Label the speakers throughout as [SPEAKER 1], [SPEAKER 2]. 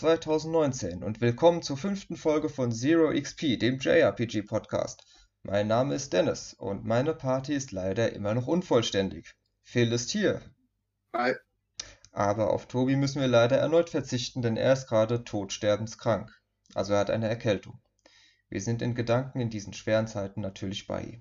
[SPEAKER 1] Willkommen in 2019 und willkommen zur fünften Folge von Zero XP, dem JRPG Podcast. Mein Name ist Dennis und meine Party ist leider immer noch unvollständig. Phil ist hier.
[SPEAKER 2] Hi.
[SPEAKER 1] Aber auf Tobi müssen wir leider erneut verzichten, denn er ist gerade todsterbenskrank. Also er hat eine Erkältung. Wir sind in Gedanken in diesen schweren Zeiten natürlich bei ihm.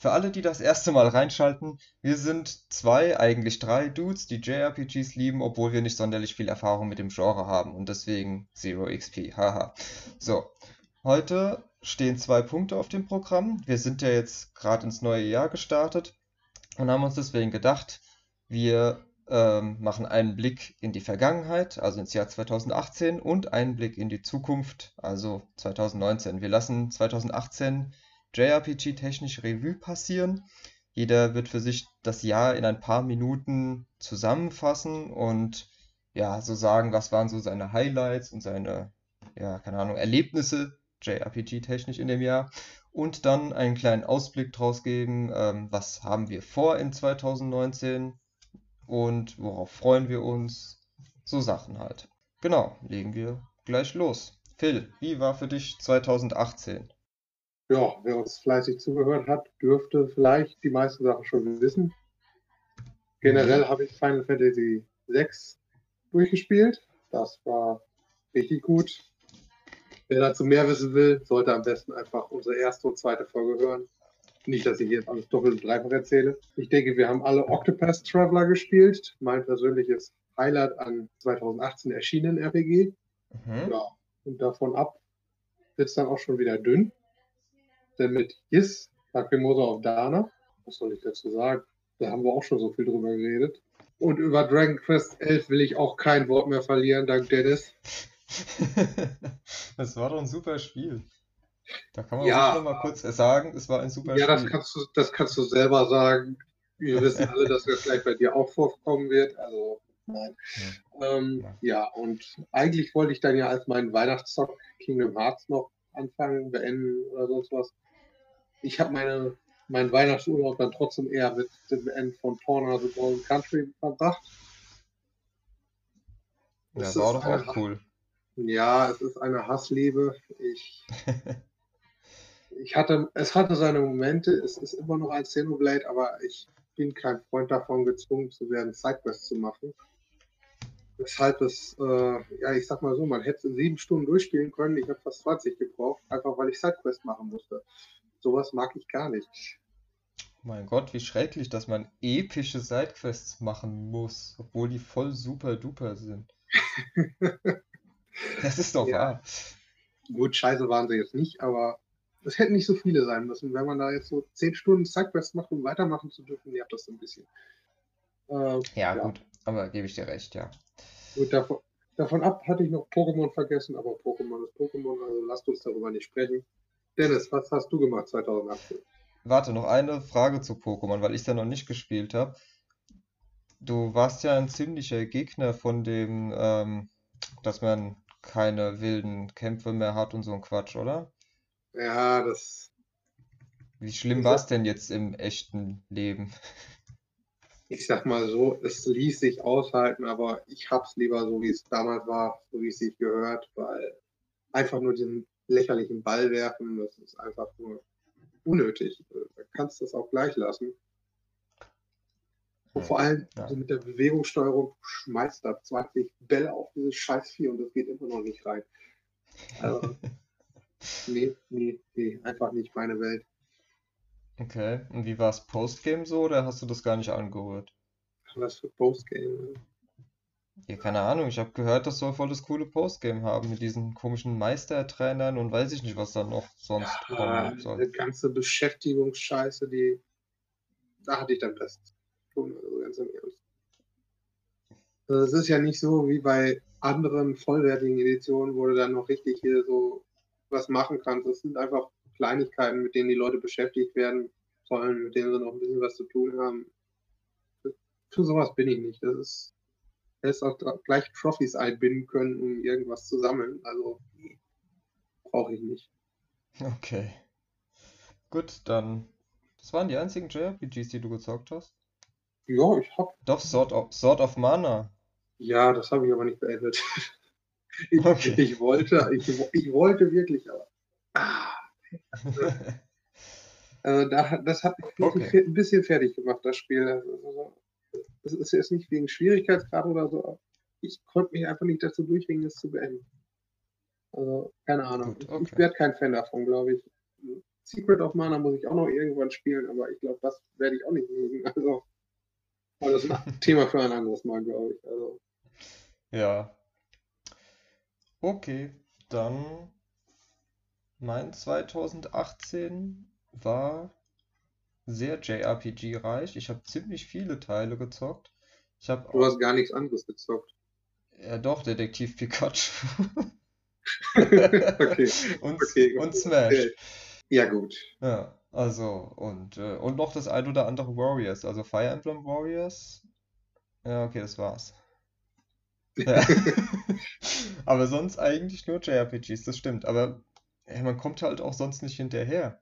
[SPEAKER 1] Für alle, die das erste Mal reinschalten, wir sind zwei, eigentlich drei Dudes, die JRPGs lieben, obwohl wir nicht sonderlich viel Erfahrung mit dem Genre haben und deswegen Zero XP. Haha. So, heute stehen zwei Punkte auf dem Programm. Wir sind ja jetzt gerade ins neue Jahr gestartet und haben uns deswegen gedacht, wir ähm, machen einen Blick in die Vergangenheit, also ins Jahr 2018 und einen Blick in die Zukunft, also 2019. Wir lassen 2018 JRPG-technisch Revue passieren. Jeder wird für sich das Jahr in ein paar Minuten zusammenfassen und ja, so sagen, was waren so seine Highlights und seine, ja, keine Ahnung, Erlebnisse JRPG-technisch in dem Jahr und dann einen kleinen Ausblick draus geben, ähm, was haben wir vor in 2019 und worauf freuen wir uns, so Sachen halt. Genau, legen wir gleich los. Phil, wie war für dich 2018?
[SPEAKER 2] Ja, wer uns fleißig zugehört hat, dürfte vielleicht die meisten Sachen schon wissen. Generell habe ich Final Fantasy VI durchgespielt. Das war richtig gut. Wer dazu mehr wissen will, sollte am besten einfach unsere erste und zweite Folge hören. Nicht, dass ich jetzt alles doppelt und dreifach erzähle. Ich denke, wir haben alle Octopath Traveler gespielt. Mein persönliches Highlight an 2018 erschienenen RPG. Mhm. Ja, und davon ab wird es dann auch schon wieder dünn. Denn mit Yes, Lacrimosa of Dana, was soll ich dazu sagen? Da haben wir auch schon so viel drüber geredet. Und über Dragon Quest 11 will ich auch kein Wort mehr verlieren, dank Dennis.
[SPEAKER 1] das war doch ein super Spiel. Da kann man ja, noch mal kurz sagen, es war ein super
[SPEAKER 2] ja,
[SPEAKER 1] Spiel.
[SPEAKER 2] Ja, das kannst, du, das kannst du selber sagen. Wir wissen alle, dass das gleich bei dir auch vorkommen wird. Also, nein. Ja. Ähm, ja, und eigentlich wollte ich dann ja als meinen Weihnachtszock Kingdom Hearts noch anfangen, beenden oder sonst was. Ich habe meine, meinen Weihnachtsurlaub dann trotzdem eher mit dem End von Torna the Golden Country verbracht.
[SPEAKER 1] Ja, das war doch auch cool.
[SPEAKER 2] Ja, es ist eine Hassliebe. Ich, ich hatte, es hatte seine Momente, es ist immer noch ein Xenoblade, aber ich bin kein Freund davon, gezwungen zu werden, Sidequests zu machen. Weshalb es, äh, ja, ich sag mal so, man hätte es in sieben Stunden durchspielen können. Ich habe fast 20 gebraucht, einfach weil ich Sidequests machen musste. Sowas mag ich gar nicht.
[SPEAKER 1] Mein Gott, wie schrecklich, dass man epische Sidequests machen muss, obwohl die voll super duper sind. Das ist doch ja. wahr.
[SPEAKER 2] Gut, scheiße waren sie jetzt nicht, aber es hätten nicht so viele sein müssen. Wenn man da jetzt so zehn Stunden Sidequest macht, um weitermachen zu dürfen, nervt das so ein bisschen.
[SPEAKER 1] Äh, ja, ja, gut, aber gebe ich dir recht, ja.
[SPEAKER 2] Gut, davon, davon ab hatte ich noch Pokémon vergessen, aber Pokémon ist Pokémon, also lasst uns darüber nicht sprechen. Dennis, was hast du gemacht 2018?
[SPEAKER 1] Warte, noch eine Frage zu Pokémon, weil ich es ja noch nicht gespielt habe. Du warst ja ein ziemlicher Gegner von dem, ähm, dass man keine wilden Kämpfe mehr hat und so ein Quatsch, oder?
[SPEAKER 2] Ja, das.
[SPEAKER 1] Wie schlimm war es denn jetzt im echten Leben?
[SPEAKER 2] Ich sag mal so, es ließ sich aushalten, aber ich hab's lieber so, wie es damals war, so wie es sich gehört, weil einfach nur diesen lächerlichen Ball werfen, das ist einfach nur unnötig. Da kannst du es auch gleich lassen. Und vor allem ja. also mit der Bewegungssteuerung schmeißt da 20 Bälle auf dieses Scheißvieh und das geht immer noch nicht rein. Also, nee, nee, nee, einfach nicht meine Welt.
[SPEAKER 1] Okay, und wie war es Postgame so oder hast du das gar nicht angehört?
[SPEAKER 2] Was für Postgame?
[SPEAKER 1] Ja, keine Ahnung, ich habe gehört, das soll voll das coole Postgame haben mit diesen komischen Meistertrainern und weiß ich nicht, was da noch sonst
[SPEAKER 2] ja, kommen soll. Die ganze Beschäftigungsscheiße, die da hatte ich dann Best tun, also ganz im Ernst. Also es ist ja nicht so wie bei anderen vollwertigen Editionen, wo du dann noch richtig hier so was machen kannst. Es sind einfach Kleinigkeiten, mit denen die Leute beschäftigt werden sollen, mit denen sie noch ein bisschen was zu tun haben. Für sowas bin ich nicht. Das ist hättest auch gleich Trophies einbinden können, um irgendwas zu sammeln. Also brauche ich nicht.
[SPEAKER 1] Okay. Gut, dann. Das waren die einzigen JRPGs, die du gezockt hast?
[SPEAKER 2] Ja, ich hab.
[SPEAKER 1] Doch, Sword of, Sword of Mana.
[SPEAKER 2] Ja, das habe ich aber nicht beendet. Ich,
[SPEAKER 1] Okay.
[SPEAKER 2] ich wollte, ich, ich wollte wirklich, aber. Ah, also da, das hat mich
[SPEAKER 1] Okay.
[SPEAKER 2] ein bisschen fertig gemacht, das Spiel. Also, Das ist jetzt nicht wegen Schwierigkeitsgrad oder so. aber Ich konnte mich einfach nicht dazu durchringen, es zu beenden. Also, keine Ahnung.
[SPEAKER 1] Gut,
[SPEAKER 2] Ich-
[SPEAKER 1] okay.
[SPEAKER 2] Ich werde kein Fan davon, glaube ich. Secret of Mana muss ich auch noch irgendwann spielen, aber ich glaube, das werde ich auch nicht mögen. Also, aber das ist ein Thema für ein anderes Mal, glaube ich. Also,
[SPEAKER 1] Ja. Okay, dann mein 2018 war sehr JRPG-reich. Ich habe ziemlich viele Teile gezockt. Ich habe
[SPEAKER 2] du hast gar nichts anderes gezockt.
[SPEAKER 1] ja doch Detektiv Pikachu
[SPEAKER 2] okay.
[SPEAKER 1] und,
[SPEAKER 2] Okay,
[SPEAKER 1] und Smash.
[SPEAKER 2] Ja, gut.
[SPEAKER 1] Ja, also und äh, und noch das ein oder andere Warriors, also Fire Emblem Warriors. Ja, okay, das war's. Ja. Aber sonst eigentlich nur JRPGs, das stimmt. Aber ey, man kommt halt auch sonst nicht hinterher.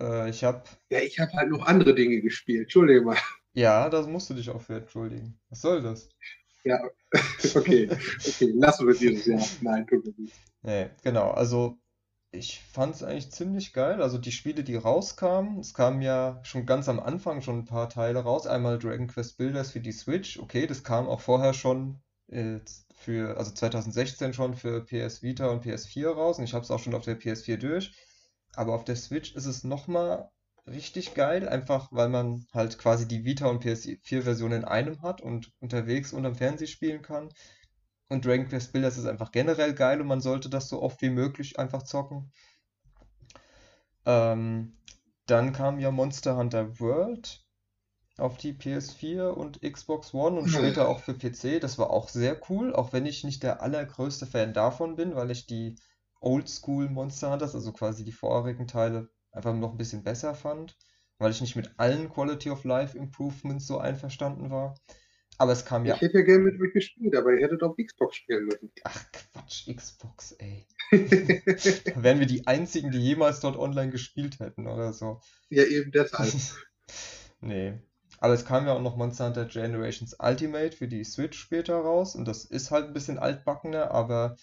[SPEAKER 1] Äh, ich hab,
[SPEAKER 2] Ja, ich habe halt noch andere Dinge gespielt. Entschuldige mal.
[SPEAKER 1] ja, da musst du dich auch für entschuldigen. Was soll das?
[SPEAKER 2] Ja, okay. Okay, lassen wir dieses Jahr. Nein, tut mir nicht.
[SPEAKER 1] Nee, genau. Also ich fand es eigentlich ziemlich geil. Also die Spiele, die rauskamen, es kamen ja schon ganz am Anfang schon ein paar Teile raus. Einmal Dragon Quest Builders für die Switch. Okay, das kam auch vorher schon äh, für, also 2016 schon für PS Vita und PS4 raus. Und ich habe es auch schon auf der PS4 durch. Aber auf der Switch ist es nochmal richtig geil, einfach weil man halt quasi die Vita und PS4-Version in einem hat und unterwegs unterm Fernseher spielen kann. Und Dragon Quest Builders ist einfach generell geil und man sollte das so oft wie möglich einfach zocken. Ähm, dann kam ja Monster Hunter World auf die PS4 und Xbox One und später auch für PC. Das war auch sehr cool, auch wenn ich nicht der allergrößte Fan davon bin, weil ich die Oldschool Monster Hunters, also quasi die vorherigen Teile, einfach noch ein bisschen besser fand, weil ich nicht mit allen Quality of Life Improvements so einverstanden war. Aber es kam ja.
[SPEAKER 2] Ich hätte ja gerne mit euch gespielt, aber ihr hättet auf Xbox spielen müssen.
[SPEAKER 1] Ach Quatsch, Xbox, ey. Da wären wir die einzigen, die jemals dort online gespielt hätten oder so.
[SPEAKER 2] ja, eben deshalb.
[SPEAKER 1] Nee. Aber es kam ja auch noch Monster Hunter Generations Ultimate für die Switch später raus und das ist halt ein bisschen altbackener, aber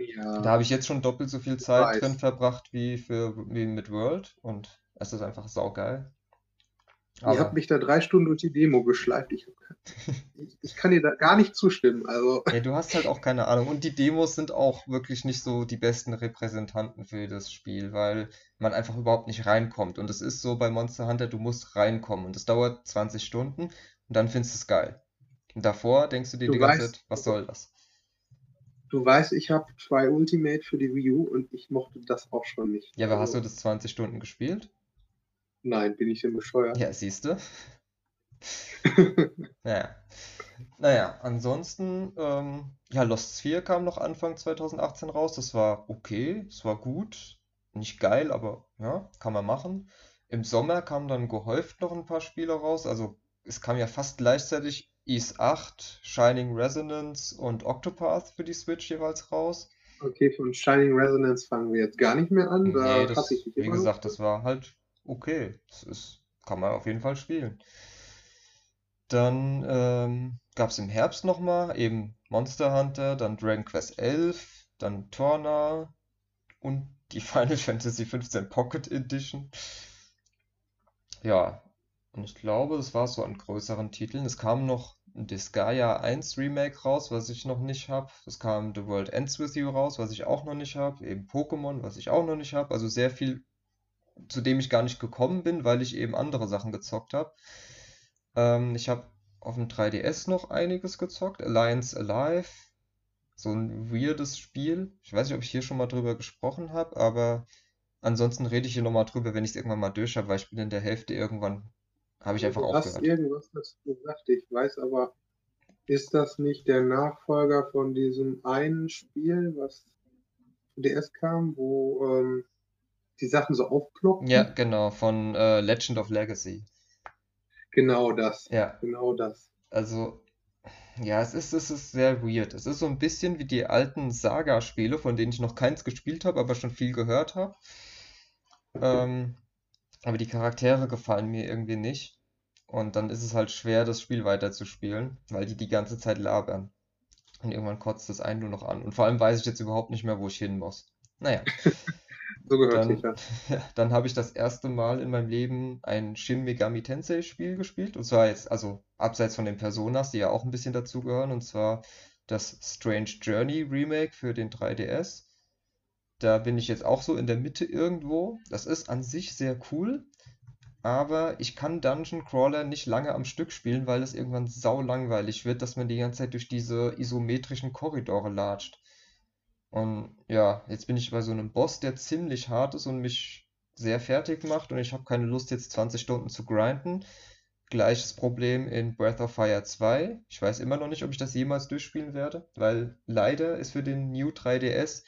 [SPEAKER 2] Ja.
[SPEAKER 1] da habe ich jetzt schon doppelt so viel Zeit drin verbracht wie für wie mit World und es ist einfach saugeil.
[SPEAKER 2] Ihr
[SPEAKER 1] Aber
[SPEAKER 2] habt mich da drei Stunden durch die Demo geschleift. Ich, ich, ich kann dir da gar nicht zustimmen. Also,
[SPEAKER 1] ja, du hast halt auch keine Ahnung. Und die Demos sind auch wirklich nicht so die besten Repräsentanten für das Spiel, weil man einfach überhaupt nicht reinkommt. Und es ist so bei Monster Hunter, du musst reinkommen. Und es dauert 20 Stunden und dann findest du es geil. Und davor denkst du dir
[SPEAKER 2] Du
[SPEAKER 1] die ganze
[SPEAKER 2] weißt-
[SPEAKER 1] Zeit, was soll das?
[SPEAKER 2] Du weißt, ich habe zwei Ultimate für die Wii U und ich mochte das auch schon nicht.
[SPEAKER 1] Ja, aber hast du
[SPEAKER 2] also,
[SPEAKER 1] das 20 Stunden gespielt?
[SPEAKER 2] Nein, bin ich denn bescheuert?
[SPEAKER 1] Ja, siehst du. Naja. Naja, ansonsten, ähm, ja, Lost Sphere kam noch Anfang 2018 raus. Das war okay, es war gut. Nicht geil, aber ja, kann man machen. Im Sommer kamen dann gehäuft noch ein paar Spiele raus. Also es kam ja fast gleichzeitig Ys 8, Shining Resonance und Octopath für die Switch jeweils raus.
[SPEAKER 2] Okay, von Shining Resonance fangen wir jetzt gar nicht mehr an. Da
[SPEAKER 1] Nee, das,
[SPEAKER 2] ich
[SPEAKER 1] wie gesagt, das war halt okay. Das ist, kann man auf jeden Fall spielen. Dann ähm, gab es im Herbst nochmal eben Monster Hunter, dann Dragon Quest 11, dann Torna und die Final Fantasy 15 Pocket Edition. Ja, und ich glaube, das war so an größeren Titeln. Es kam noch Disgaea 1 Remake raus, was ich noch nicht habe. Es kam The World Ends With You raus, was ich auch noch nicht habe. Eben Pokémon, was ich auch noch nicht habe. Also sehr viel, zu dem ich gar nicht gekommen bin, weil ich eben andere Sachen gezockt habe. Ähm, ich habe auf dem 3DS noch einiges gezockt. Alliance Alive. So ein weirdes Spiel. Ich weiß nicht, ob ich hier schon mal drüber gesprochen habe, aber ansonsten rede ich hier nochmal drüber, wenn ich es irgendwann mal durch habe, weil ich bin in der Hälfte irgendwann, habe ich einfach
[SPEAKER 2] du hast
[SPEAKER 1] aufgehört.
[SPEAKER 2] irgendwas dazu gesagt, ich weiß aber, ist das nicht der Nachfolger von diesem einen Spiel, was DS kam, wo ähm, die Sachen so aufploppen?
[SPEAKER 1] Ja, genau, von äh, Legend of Legacy.
[SPEAKER 2] Genau das.
[SPEAKER 1] Ja,
[SPEAKER 2] Genau das.
[SPEAKER 1] also, ja, es ist, es ist sehr weird. Es ist so ein bisschen wie die alten Saga-Spiele, von denen ich noch keins gespielt habe, aber schon viel gehört habe. Ähm, aber die Charaktere gefallen mir irgendwie nicht. Und dann ist es halt schwer, das Spiel weiterzuspielen, weil die die ganze Zeit labern. Und irgendwann kotzt das einen nur noch an. Und vor allem weiß ich jetzt überhaupt nicht mehr, wo ich hin muss. Naja.
[SPEAKER 2] So gehört
[SPEAKER 1] Dann,
[SPEAKER 2] das.
[SPEAKER 1] ja, dann habe ich das erste Mal in meinem Leben ein Shin Megami Tensei Spiel gespielt. Und zwar jetzt, also abseits von den Personas, die ja auch ein bisschen dazugehören. Und zwar das Strange Journey Remake für den 3DS. Da bin ich jetzt auch so in der Mitte irgendwo. Das ist an sich sehr cool. Aber ich kann Dungeon Crawler nicht lange am Stück spielen, weil es irgendwann sau langweilig wird, dass man die ganze Zeit durch diese isometrischen Korridore latscht. Und ja, jetzt bin ich bei so einem Boss, der ziemlich hart ist und mich sehr fertig macht und ich habe keine Lust, jetzt 20 Stunden zu grinden. Gleiches Problem in Breath of Fire 2. Ich weiß immer noch nicht, ob ich das jemals durchspielen werde, weil leider ist für den New 3DS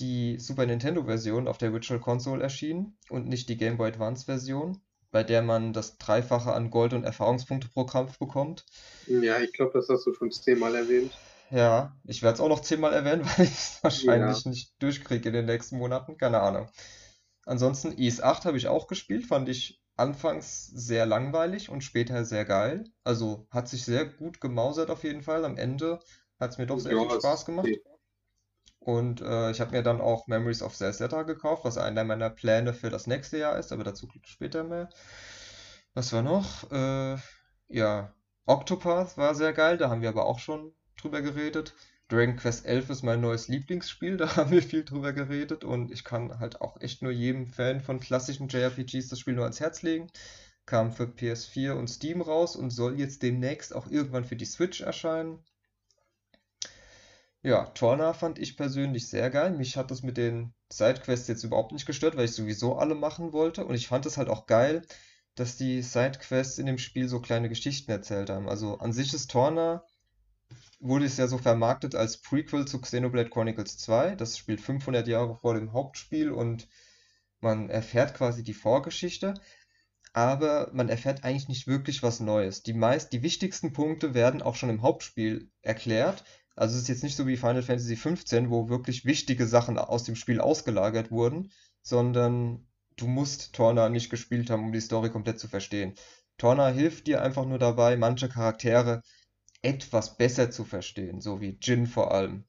[SPEAKER 1] die Super Nintendo-Version auf der Virtual Console erschienen und nicht die Game Boy Advance-Version, bei der man das Dreifache an Gold- und Erfahrungspunkte pro Kampf bekommt.
[SPEAKER 2] Ja, ich glaube, das hast du schon zehnmal erwähnt.
[SPEAKER 1] Ja, ich werde es auch noch zehnmal erwähnen, weil ich es wahrscheinlich nicht durchkriege in den nächsten Monaten. Keine Ahnung. Ansonsten, Is 8 habe ich auch gespielt, fand ich anfangs sehr langweilig und später sehr geil. Also hat sich sehr gut gemausert auf jeden Fall. Am Ende hat es mir doch sehr
[SPEAKER 2] Ja,
[SPEAKER 1] viel Spaß gemacht. Und äh, ich habe mir dann auch Memories of Zelda gekauft, was einer meiner Pläne für das nächste Jahr ist, aber dazu später mehr. Was war noch? Äh, ja, Octopath war sehr geil, da haben wir aber auch schon drüber geredet. Dragon Quest 11 ist mein neues Lieblingsspiel, da haben wir viel drüber geredet und ich kann halt auch echt nur jedem Fan von klassischen JRPGs das Spiel nur ans Herz legen. Kam für PS4 und Steam raus und soll jetzt demnächst auch irgendwann für die Switch erscheinen. Ja, Torna fand ich persönlich sehr geil. Mich hat das mit den Sidequests jetzt überhaupt nicht gestört, weil ich sowieso alle machen wollte. Und ich fand es halt auch geil, dass die Sidequests in dem Spiel so kleine Geschichten erzählt haben. Also an sich ist Torna, wurde es ja so vermarktet als Prequel zu Xenoblade Chronicles 2. Das spielt 500 Jahre vor dem Hauptspiel und man erfährt quasi die Vorgeschichte. Aber man erfährt eigentlich nicht wirklich was Neues. Die meist, die wichtigsten Punkte werden auch schon im Hauptspiel erklärt. Also es ist jetzt nicht so wie Final Fantasy 15, wo wirklich wichtige Sachen aus dem Spiel ausgelagert wurden, sondern du musst Torna nicht gespielt haben, um die Story komplett zu verstehen. Torna hilft dir einfach nur dabei, manche Charaktere etwas besser zu verstehen, so wie Jin vor allem.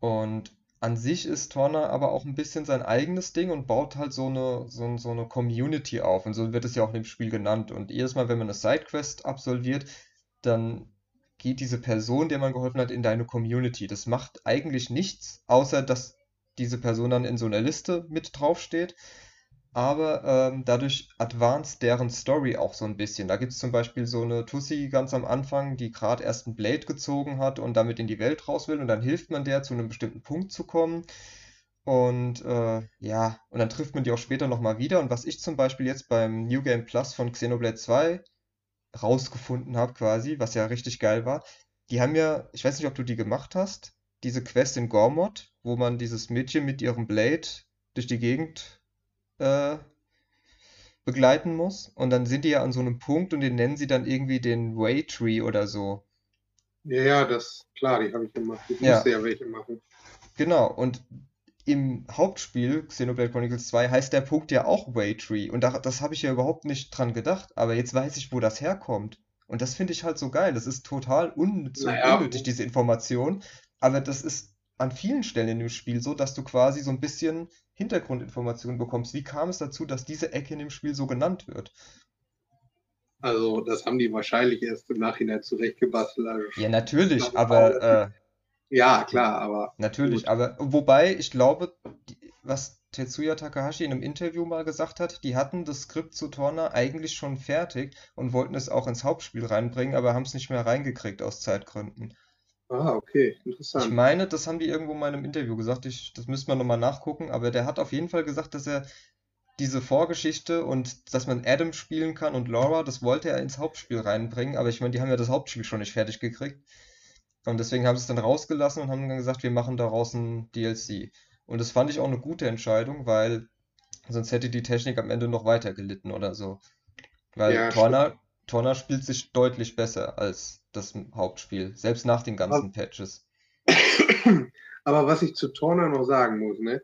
[SPEAKER 1] Und an sich ist Torna aber auch ein bisschen sein eigenes Ding und baut halt so eine, so, so eine Community auf. Und so wird es ja auch in dem Spiel genannt. Und jedes Mal, wenn man eine Sidequest absolviert, dann geht diese Person, der man geholfen hat, in deine Community. Das macht eigentlich nichts, außer dass diese Person dann in so einer Liste mit draufsteht. Aber ähm, dadurch advanced deren Story auch so ein bisschen. Da gibt es zum Beispiel so eine Tussi ganz am Anfang, die gerade erst ein Blade gezogen hat und damit in die Welt raus will. Und dann hilft man der, zu einem bestimmten Punkt zu kommen. Und äh, ja, und dann trifft man die auch später nochmal wieder. Und was ich zum Beispiel jetzt beim New Game Plus von Xenoblade 2 rausgefunden habe, quasi, was ja richtig geil war, die haben ja, ich weiß nicht, ob du die gemacht hast, diese Quest in Gormod, wo man dieses Mädchen mit ihrem Blade durch die Gegend äh, begleiten muss. Und dann sind die ja an so einem Punkt und den nennen sie dann irgendwie den Way Tree oder so.
[SPEAKER 2] Ja, ja, das, klar, die habe ich gemacht. Ich
[SPEAKER 1] Ja.
[SPEAKER 2] musste ja welche machen.
[SPEAKER 1] Genau, und im Hauptspiel Xenoblade Chronicles 2 heißt der Punkt ja auch Waytree. Und da, das habe ich ja überhaupt nicht dran gedacht. Aber jetzt weiß ich, wo das herkommt. Und das finde ich halt so geil. Das ist total unnütz und
[SPEAKER 2] Naja,
[SPEAKER 1] unnötig, diese Information. Aber das ist an vielen Stellen in dem Spiel so, dass du quasi so ein bisschen Hintergrundinformationen bekommst. Wie kam es dazu, dass diese Ecke in dem Spiel so genannt wird?
[SPEAKER 2] Also, das haben die wahrscheinlich erst im Nachhinein zurechtgebastelt. Also,
[SPEAKER 1] Ja, natürlich, aber äh,
[SPEAKER 2] ja, klar, aber
[SPEAKER 1] Natürlich,
[SPEAKER 2] Gut.
[SPEAKER 1] aber wobei ich glaube, die, was Tetsuya Takahashi in einem Interview mal gesagt hat, die hatten das Skript zu Torna eigentlich schon fertig und wollten es auch ins Hauptspiel reinbringen, aber haben es nicht mehr reingekriegt aus Zeitgründen.
[SPEAKER 2] ah, okay,
[SPEAKER 1] Ich
[SPEAKER 2] interessant.
[SPEAKER 1] meine, das haben die irgendwo mal in einem Interview gesagt, ich, das müsste man nochmal nachgucken, aber der hat auf jeden Fall gesagt, dass er diese Vorgeschichte und dass man Adam spielen kann und Laura, das wollte er ins Hauptspiel reinbringen, aber ich meine, die haben ja das Hauptspiel schon nicht fertig gekriegt. Und deswegen haben sie es dann rausgelassen und haben dann gesagt, wir machen daraus ein DLC. Und das fand ich auch eine gute Entscheidung, weil sonst hätte die Technik am Ende noch weiter gelitten oder so. Weil
[SPEAKER 2] Ja,
[SPEAKER 1] Torna, Torna spielt sich deutlich besser als das Hauptspiel, selbst nach den ganzen Patches.
[SPEAKER 2] Aber was ich zu Torna noch sagen muss, ne?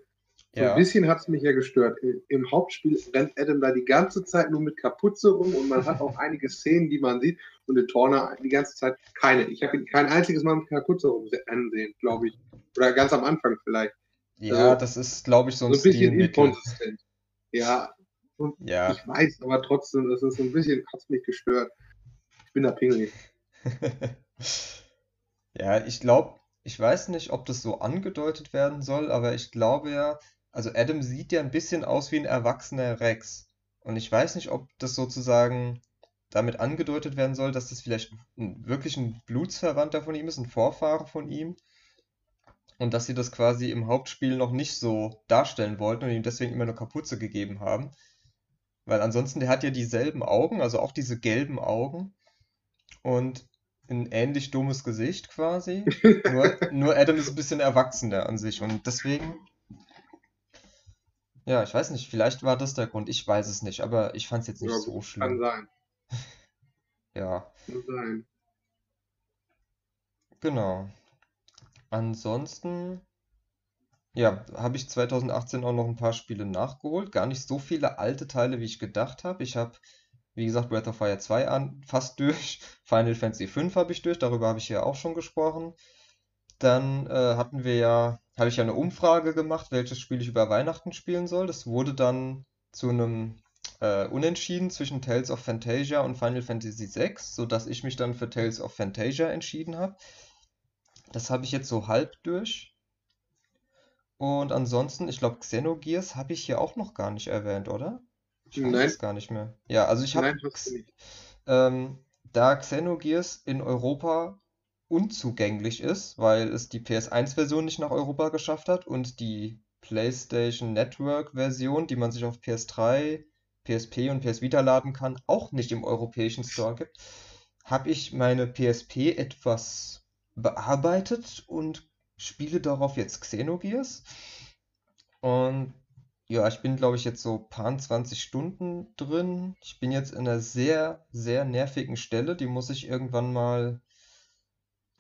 [SPEAKER 2] Ja. ein bisschen hat es mich ja gestört. Im Hauptspiel rennt Adam da die ganze Zeit nur mit Kapuze rum und man hat auch einige Szenen, die man sieht und in Torner die ganze Zeit keine. Ich habe ihn kein einziges Mal mit Kapuze rumrennen sehen, glaube ich. Oder ganz am Anfang vielleicht.
[SPEAKER 1] Ja, also, das ist, glaube ich, so ein,
[SPEAKER 2] so ein bisschen inkonsistent. Ja, ja, ich weiß, aber trotzdem, das ist so ein bisschen, hat es mich gestört. Ich bin da pingelig.
[SPEAKER 1] ja, ich glaube, ich weiß nicht, ob das so angedeutet werden soll, aber ich glaube ja, also Adam sieht ja ein bisschen aus wie ein erwachsener Rex. Und ich weiß nicht, ob das sozusagen damit angedeutet werden soll, dass das vielleicht ein, wirklich ein Blutsverwandter von ihm ist, ein Vorfahre von ihm. Und dass sie das quasi im Hauptspiel noch nicht so darstellen wollten und ihm deswegen immer eine Kapuze gegeben haben. Weil ansonsten, der hat ja dieselben Augen, also auch diese gelben Augen. Und ein ähnlich dummes Gesicht quasi. nur, nur Adam ist ein bisschen erwachsener an sich. Und deswegen ja, ich weiß nicht, vielleicht war das der Grund, ich weiß es nicht, aber ich fand es jetzt nicht ja, so schlimm.
[SPEAKER 2] Kann sein.
[SPEAKER 1] ja.
[SPEAKER 2] Kann sein.
[SPEAKER 1] Genau. Ansonsten, ja, habe ich 2018 auch noch ein paar Spiele nachgeholt. Gar nicht so viele alte Teile, wie ich gedacht habe. Ich habe, wie gesagt, Breath of Fire 2 an, fast durch. Final Fantasy 5 habe ich durch, darüber habe ich ja auch schon gesprochen. Dann äh, hatten wir ja, habe ich ja eine Umfrage gemacht, welches Spiel ich über Weihnachten spielen soll. Das wurde dann zu einem äh, Unentschieden zwischen Tales of Fantasia und Final Fantasy VI, sodass ich mich dann für Tales of Fantasia entschieden habe. Das habe ich jetzt so halb durch. Und ansonsten, ich glaube, Xenogears habe ich hier auch noch gar nicht erwähnt, oder? Ich weiß Nein. es gar nicht mehr. Ja, also ich habe ähm, da Xenogears in Europa unzugänglich ist, weil es die PS1-Version nicht nach Europa geschafft hat und die PlayStation Network-Version, die man sich auf PS3, PSP und PS Vita laden kann, auch nicht im europäischen Store gibt, habe ich meine PSP etwas bearbeitet und spiele darauf jetzt Xenogears. Und ja, ich bin, glaube ich, jetzt so paar 20 Stunden drin. Ich bin jetzt in einer sehr, sehr nervigen Stelle. Die muss ich irgendwann mal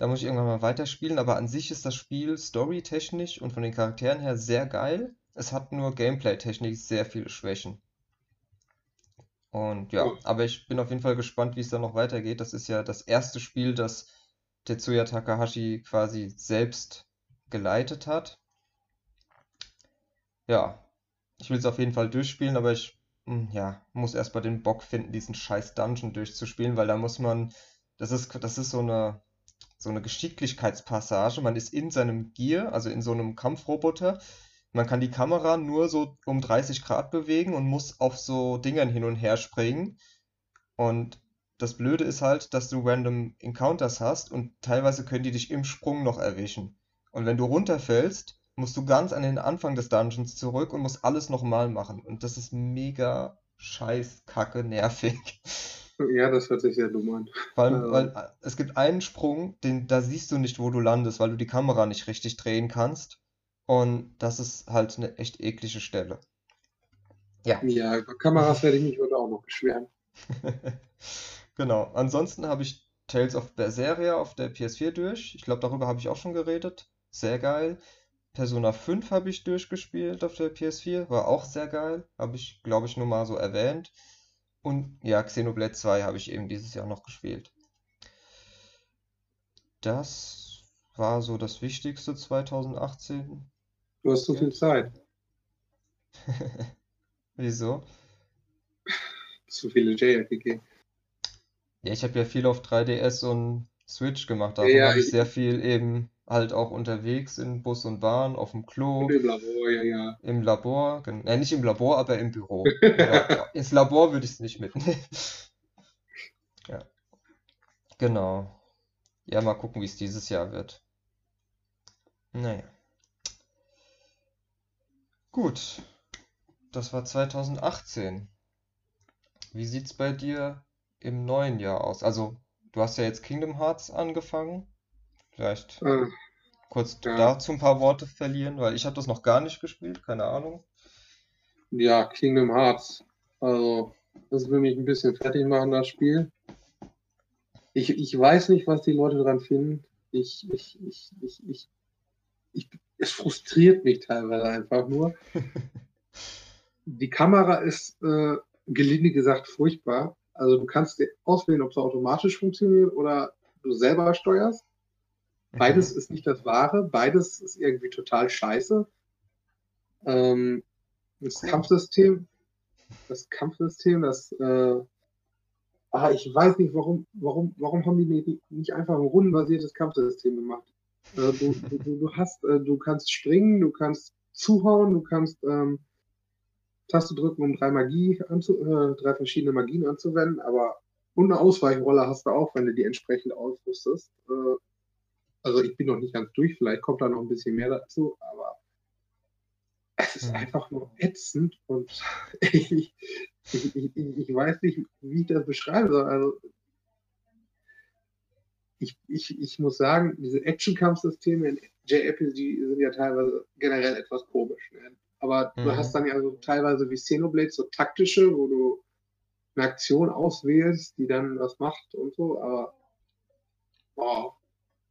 [SPEAKER 1] da muss ich irgendwann mal weiterspielen, aber an sich ist das Spiel storytechnisch und von den Charakteren her sehr geil. Es hat nur gameplay-technisch sehr viele Schwächen. Und ja, oh. aber ich bin auf jeden Fall gespannt, wie es da noch weitergeht. Das ist ja das erste Spiel, das Tetsuya Takahashi quasi selbst geleitet hat. Ja, ich will es auf jeden Fall durchspielen, aber ich hm, ja, muss erstmal den Bock finden, diesen scheiß Dungeon durchzuspielen, weil da muss man, das ist, das ist so eine so eine Geschicklichkeitspassage. Man ist in seinem Gear, also in so einem Kampfroboter. Man kann die Kamera nur so um 30 Grad bewegen und muss auf so Dingern hin und her springen. Und das Blöde ist halt, dass du random Encounters hast und teilweise können die dich im Sprung noch erwischen. Und wenn du runterfällst, musst du ganz an den Anfang des Dungeons zurück und musst alles nochmal machen. Und das ist mega scheiß kacke nervig.
[SPEAKER 2] Ja, das hört sich sehr dumm an.
[SPEAKER 1] Vor allem, weil äh, es gibt einen Sprung, den, da siehst du nicht, wo du landest, weil du die Kamera nicht richtig drehen kannst. Und das ist halt eine echt eklige Stelle.
[SPEAKER 2] Ja. Ja, über Kameras werde ich mich heute auch noch beschweren.
[SPEAKER 1] genau. Ansonsten habe ich Tales of Berseria auf der PS4 durch. Ich glaube, darüber habe ich auch schon geredet. Sehr geil. Persona 5 habe ich durchgespielt auf der PS4. War auch sehr geil. Habe ich, glaube ich, nur mal so erwähnt. Und ja, Xenoblade 2 habe ich eben dieses Jahr noch gespielt. Das war so das Wichtigste 2018.
[SPEAKER 2] Du hast so viel Zeit.
[SPEAKER 1] Wieso?
[SPEAKER 2] Zu viele JRPG.
[SPEAKER 1] Ja, ich habe ja viel auf 3DS und Switch gemacht. Davon ja, habe ich sehr viel eben halt auch unterwegs in Bus und Bahn, auf dem Klo.
[SPEAKER 2] Im Labor, ja, ja.
[SPEAKER 1] Im Labor, äh, nicht im Labor, aber im Büro. ja, ins Labor würde ich es nicht mitnehmen. ja. Genau. Ja, mal gucken, wie es dieses Jahr wird. Naja. Gut. Das war 2018. Wie sieht's bei dir im neuen Jahr aus? Also, du hast ja jetzt Kingdom Hearts angefangen. Vielleicht äh, kurz ja. dazu ein paar Worte verlieren, weil ich habe das noch gar nicht gespielt, keine Ahnung.
[SPEAKER 2] Ja, Kingdom Hearts. Also, das will mich ein bisschen fertig machen, das Spiel. Ich, ich weiß nicht, was die Leute dran finden. Ich, ich, ich, ich, ich, ich, es frustriert mich teilweise einfach nur. Die Kamera ist äh, gelinde gesagt furchtbar. Also du kannst auswählen, ob es automatisch funktioniert oder du selber steuerst. Beides mhm. ist nicht das Wahre, beides ist irgendwie total scheiße. Ähm, das. Kampfsystem, das Kampfsystem, das, äh, ah, ich weiß nicht, warum, warum, warum haben die nicht, nicht einfach ein rundenbasiertes Kampfsystem gemacht? Äh, du, du, du, hast, äh, du kannst springen, du kannst zuhauen, du kannst ähm, Taste drücken, um drei Magie anzu, äh, drei verschiedene Magien anzuwenden, aber und eine Ausweichrolle hast du auch, wenn du die entsprechend ausrüstest. Äh, also ich bin noch nicht ganz durch, vielleicht kommt da noch ein bisschen mehr dazu, aber es ist ja. einfach nur ätzend und ich, ich, ich, ich, weiß nicht, wie ich das beschreiben soll. Also ich, ich, ich muss sagen, diese Action-Kampfsysteme in JRPG sind ja teilweise generell etwas komisch. Ne? Aber mhm. du hast dann ja so teilweise wie Xenoblade so taktische, wo du eine Aktion auswählst, die dann was macht und so, aber wow.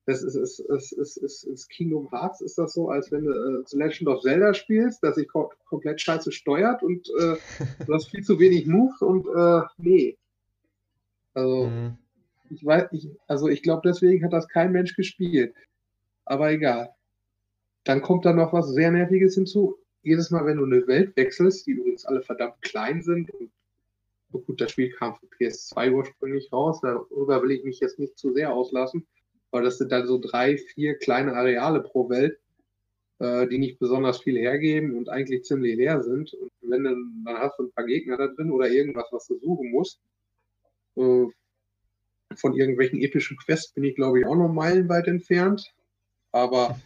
[SPEAKER 2] Das ist, ist, ist, ist, ist, ist Kingdom Hearts ist das so, als wenn du äh, Legend of Zelda spielst, dass sich ko komplett scheiße steuert und äh, du hast viel zu wenig Moves und äh, nee. Also mhm. ich weiß, ich, also ich glaube, deswegen hat das kein Mensch gespielt. Aber egal. Dann kommt da noch was sehr Nerviges hinzu jedes Mal, wenn du eine Welt wechselst, die übrigens alle verdammt klein sind, und gut, das Spiel kam für PS2 ursprünglich raus, darüber will ich mich jetzt nicht zu sehr auslassen, weil das sind dann so drei, vier kleine Areale pro Welt, äh, die nicht besonders viel hergeben und eigentlich ziemlich leer sind. Und wenn dann, dann hast du ein paar Gegner da drin oder irgendwas, was du suchen musst. Äh, von irgendwelchen epischen Quests bin ich, glaube ich, auch noch meilenweit entfernt. Aber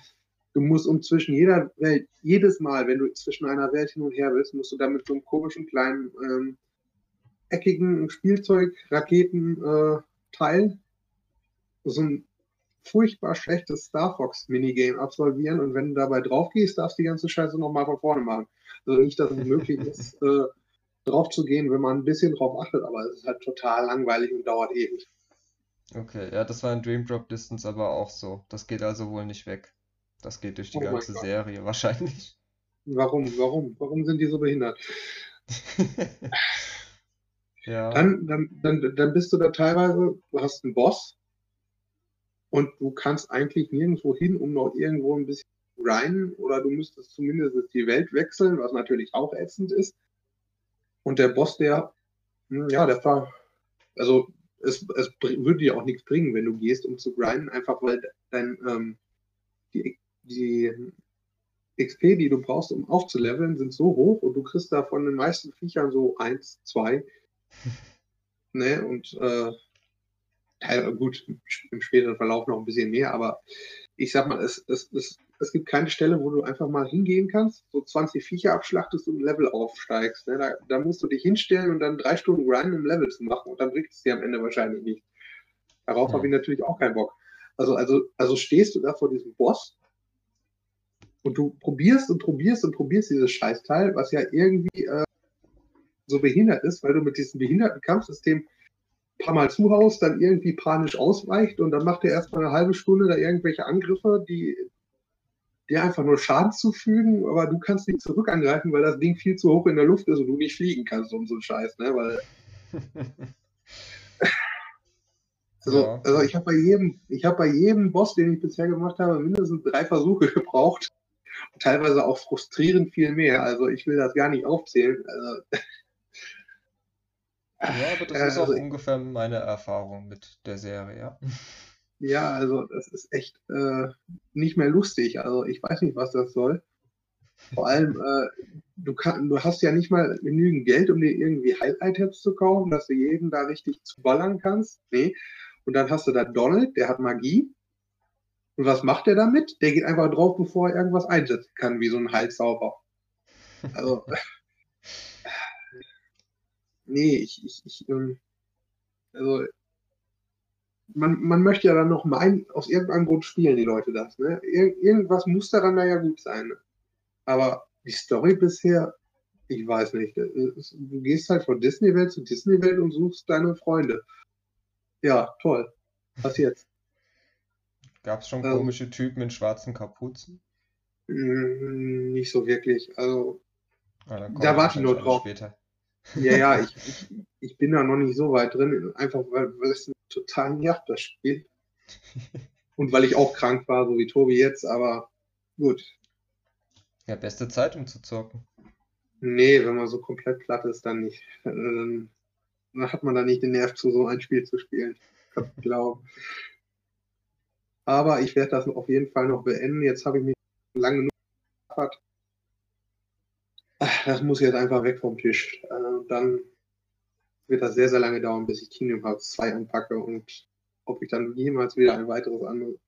[SPEAKER 2] du musst um zwischen jeder Welt, jedes Mal, wenn du zwischen einer Welt hin und her willst, musst du da mit so einem komischen kleinen ähm, eckigen Spielzeug, Raketen-Teil äh, so ein furchtbar schlechtes Star Fox Minigame absolvieren und wenn du dabei drauf gehst, darfst du die ganze Scheiße nochmal von vorne machen. Also nicht, dass es möglich ist, äh, drauf zu gehen, wenn man ein bisschen drauf achtet, aber es ist halt total langweilig und dauert ewig.
[SPEAKER 1] Okay, ja, das war in Dream Drop Distance aber auch so. Das geht also wohl nicht weg. Das geht durch die oh ganze Serie wahrscheinlich.
[SPEAKER 2] Warum? Warum? Warum sind die so behindert? ja. Dann, dann, dann, dann bist du da teilweise, du hast einen Boss und du kannst eigentlich nirgendwo hin, um noch irgendwo ein bisschen rein oder du müsstest zumindest die Welt wechseln, was natürlich auch ätzend ist. Und der Boss, der, hm, ja, der war, also es, es würde dir auch nichts bringen, wenn du gehst, um zu grinden, einfach weil dein, ähm, die die XP, die du brauchst, um aufzuleveln, sind so hoch und du kriegst da von den meisten Viechern so eins, zwei. ne, und äh, gut, im späteren Verlauf noch ein bisschen mehr, aber ich sag mal, es, es, es, es gibt keine Stelle, wo du einfach mal hingehen kannst, so 20 Viecher abschlachtest und ein Level aufsteigst. Ne? Da, da, musst du dich hinstellen und dann drei Stunden grinden, um Level zu machen und dann bringt es dir am Ende wahrscheinlich nicht. Darauf ja. habe ich natürlich auch keinen Bock. Also, also, also stehst du da vor diesem Boss und du probierst und probierst und probierst dieses Scheißteil, was ja irgendwie äh, so behindert ist, weil du mit diesem behinderten Kampfsystem paar Mal zuhaust, dann irgendwie panisch ausweicht und dann macht er erstmal eine halbe Stunde da irgendwelche Angriffe, die dir einfach nur Schaden zufügen, aber du kannst nicht zurück angreifen, weil das Ding viel zu hoch in der Luft ist und du nicht fliegen kannst um so einen Scheiß, ne? Weil. Also, ja. also ich habe bei jedem, ich habe bei jedem Boss, den ich bisher gemacht habe, mindestens drei Versuche gebraucht, teilweise auch frustrierend viel mehr. Also ich will das gar nicht aufzählen. Also,
[SPEAKER 1] ja, aber das ist auch also, ungefähr meine Erfahrung mit der Serie, ja.
[SPEAKER 2] Ja, also das ist echt äh, nicht mehr lustig. Also ich weiß nicht, was das soll. Vor allem, äh, du, kann, du hast ja nicht mal genügend Geld, um dir irgendwie Heil-Items zu kaufen, dass du jeden da richtig zuballern kannst. Nee. Und dann hast du da Donald, der hat Magie. Und was macht er damit? Der geht einfach drauf, bevor er irgendwas einsetzen kann, wie so ein Halszauber. Also, nee, ich, ich, ich ähm, also, man, man möchte ja dann noch meinen, aus irgendeinem Grund spielen die Leute das, ne? Ir irgendwas muss daran da ja gut sein. Ne? Aber die Story bisher, ich weiß nicht. Du gehst halt von Disney-Welt zu Disney-Welt und suchst deine Freunde. Ja, toll. Was jetzt?
[SPEAKER 1] Gab es schon ähm, komische Typen in schwarzen Kapuzen?
[SPEAKER 2] Mm, Nicht so wirklich. Also,
[SPEAKER 1] Ah,
[SPEAKER 2] da warte ich nur drauf.
[SPEAKER 1] später.
[SPEAKER 2] Ja, ja, ich, ich, ich bin da noch nicht so weit drin, einfach weil, weil es total nervt, das Spiel. Und weil ich auch krank war, so wie Tobi jetzt, aber gut.
[SPEAKER 1] Ja, beste Zeit, um zu zocken.
[SPEAKER 2] Nee, wenn man so komplett platt ist, dann nicht. Dann, hat man da nicht den Nerv zu, so ein Spiel zu spielen. Kann ich glauben. Aber ich werde das auf jeden Fall noch beenden. Jetzt habe ich mich lange genug. Das muss jetzt einfach weg vom Tisch. Äh, Dann wird das sehr, sehr lange dauern, bis ich Kingdom Hearts 2 anpacke und ob ich dann jemals wieder ein weiteres anrühre.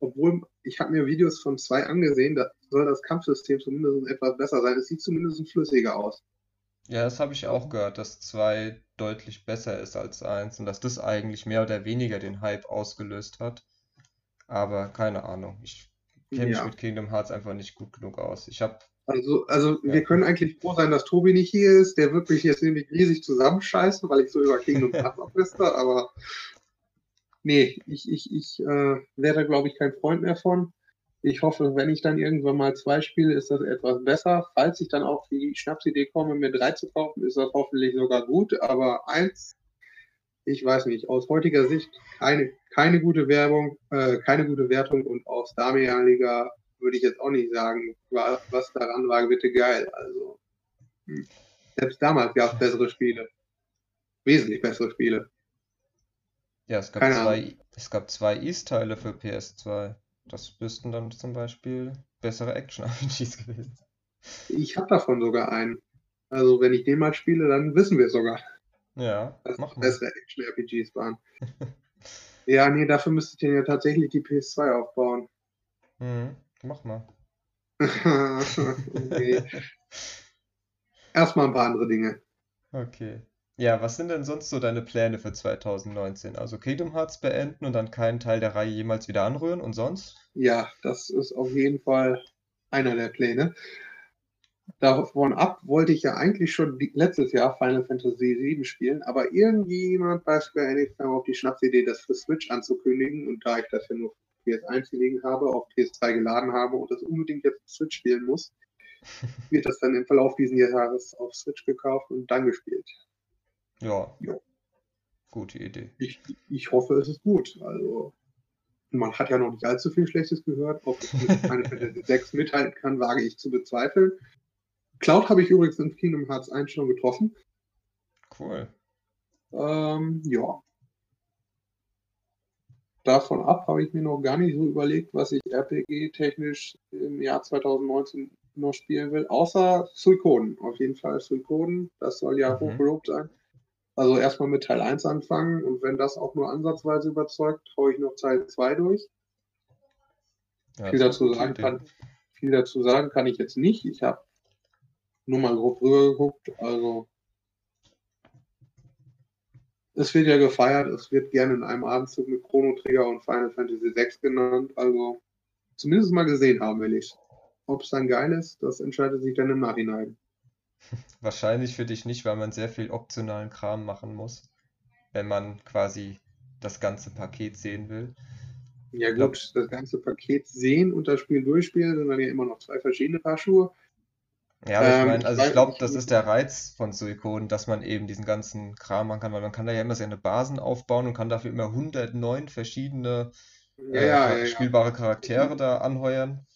[SPEAKER 2] Obwohl, ich habe mir Videos von 2 angesehen, da soll das Kampfsystem zumindest etwas besser sein. Es sieht zumindest flüssiger aus.
[SPEAKER 1] Ja, das habe ich auch gehört, dass 2 deutlich besser ist als 1 und dass das eigentlich mehr oder weniger den Hype ausgelöst hat. Aber keine Ahnung. Ich kenne mich
[SPEAKER 2] Ja.
[SPEAKER 1] mit Kingdom Hearts einfach nicht gut genug aus. Ich habe
[SPEAKER 2] Also, also
[SPEAKER 1] Ja.
[SPEAKER 2] wir können eigentlich froh sein, dass Tobi nicht hier ist. Der wird mich jetzt nämlich riesig zusammenscheißen, weil ich so über Kingdom Hearts abläster, aber nee, ich, ich, ich äh, wäre, glaube ich, kein Freund mehr von. Ich hoffe, wenn ich dann irgendwann mal zwei spiele, ist das etwas besser. Falls ich dann auf die Schnapsidee komme, mir drei zu kaufen, ist das hoffentlich sogar gut. Aber eins, ich weiß nicht, aus heutiger Sicht keine, keine gute Werbung, äh, keine gute Wertung und aus damaliger würde ich jetzt auch nicht sagen, wa- was daran war, bitte geil. Also, hm. selbst damals gab es bessere Spiele. Wesentlich bessere Spiele.
[SPEAKER 1] Ja, es gab
[SPEAKER 2] Keine
[SPEAKER 1] zwei, es gab zwei East-Teile für PS2. Das müssten dann zum Beispiel bessere Action-RPGs gewesen sein.
[SPEAKER 2] Ich habe davon sogar einen. Also, wenn ich den mal spiele, dann wissen wir es sogar,
[SPEAKER 1] Ja,
[SPEAKER 2] dass
[SPEAKER 1] mach mal.
[SPEAKER 2] bessere Action-RPGs waren. ja, nee, dafür müsstet ihr ja tatsächlich die PS2 aufbauen.
[SPEAKER 1] Mhm, mach mal.
[SPEAKER 2] okay. Erstmal ein paar andere Dinge.
[SPEAKER 1] Okay. Ja, was sind denn sonst so deine Pläne für 2019? Also Kingdom Hearts beenden und dann keinen Teil der Reihe jemals wieder anrühren und sonst?
[SPEAKER 2] Ja, das ist auf jeden Fall einer der Pläne. Davon ab wollte ich ja eigentlich schon letztes Jahr Final Fantasy VII spielen, aber irgendjemand bei Square Enix kam auf die Schnapsidee, das für Switch anzukündigen und da ich das ja nur PS1 gelegen habe, auf PS2 geladen habe und das unbedingt jetzt auf Switch spielen muss, wird das dann im Verlauf dieses Jahres auf Switch gekauft und dann gespielt.
[SPEAKER 1] Ja,
[SPEAKER 2] Ja.
[SPEAKER 1] gute Idee.
[SPEAKER 2] Ich, ich hoffe, es ist gut. Also, man hat ja noch nicht allzu viel Schlechtes gehört. Ob es mit Final Fantasy 6 mithalten kann, wage ich zu bezweifeln. Cloud habe ich übrigens in Kingdom Hearts 1 schon getroffen.
[SPEAKER 1] Cool.
[SPEAKER 2] Ähm, ja. Davon ab habe ich mir noch gar nicht so überlegt, was ich RPG-technisch im Jahr 2019 noch spielen will, außer Suikoden. Auf jeden Fall Suikoden, das soll ja
[SPEAKER 1] Mhm.
[SPEAKER 2] hochgelobt sein. Also erstmal mit Teil 1 anfangen und wenn das auch nur ansatzweise überzeugt, haue ich noch Teil 2 durch.
[SPEAKER 1] Ja,
[SPEAKER 2] Viel dazu sagen kann, viel dazu sagen kann ich jetzt nicht. Ich habe nur mal grob rüber geguckt. Also es wird ja gefeiert, es wird gerne in einem Abendzug mit Chrono Trigger und Final Fantasy 6 genannt. Also zumindest mal gesehen haben will ich Ob es dann geil ist, das entscheidet sich dann im Nachhinein.
[SPEAKER 1] Wahrscheinlich für dich nicht, weil man sehr viel optionalen Kram machen muss, wenn man quasi das ganze Paket sehen will.
[SPEAKER 2] Ja gut, das ganze Paket sehen und das Spiel durchspielen sind dann ja immer noch zwei verschiedene Paar Schuhe.
[SPEAKER 1] Ja, aber ich
[SPEAKER 2] Ähm,
[SPEAKER 1] meine,
[SPEAKER 2] ich
[SPEAKER 1] also
[SPEAKER 2] weiß
[SPEAKER 1] ich glaube, das ist der Reiz von Suikoden, dass man eben diesen ganzen Kram machen kann, weil man kann da ja immer seine Basen aufbauen und kann dafür immer 109 verschiedene
[SPEAKER 2] Ja,
[SPEAKER 1] äh,
[SPEAKER 2] ja, ja.
[SPEAKER 1] spielbare Charaktere da anheuern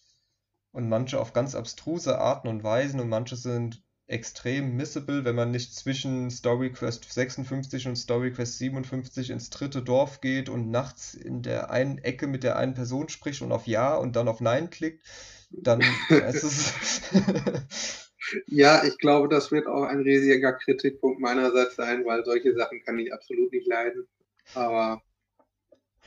[SPEAKER 1] und manche auf ganz abstruse Arten und Weisen und manche sind extrem missable, wenn man nicht zwischen Story Quest 56 und Story Quest 57 ins dritte Dorf geht und nachts in der einen Ecke mit der einen Person spricht und auf Ja und dann auf Nein klickt, dann ist es
[SPEAKER 2] Ja, ich glaube, das wird auch ein riesiger Kritikpunkt meinerseits sein, weil solche Sachen kann ich absolut nicht leiden. Aber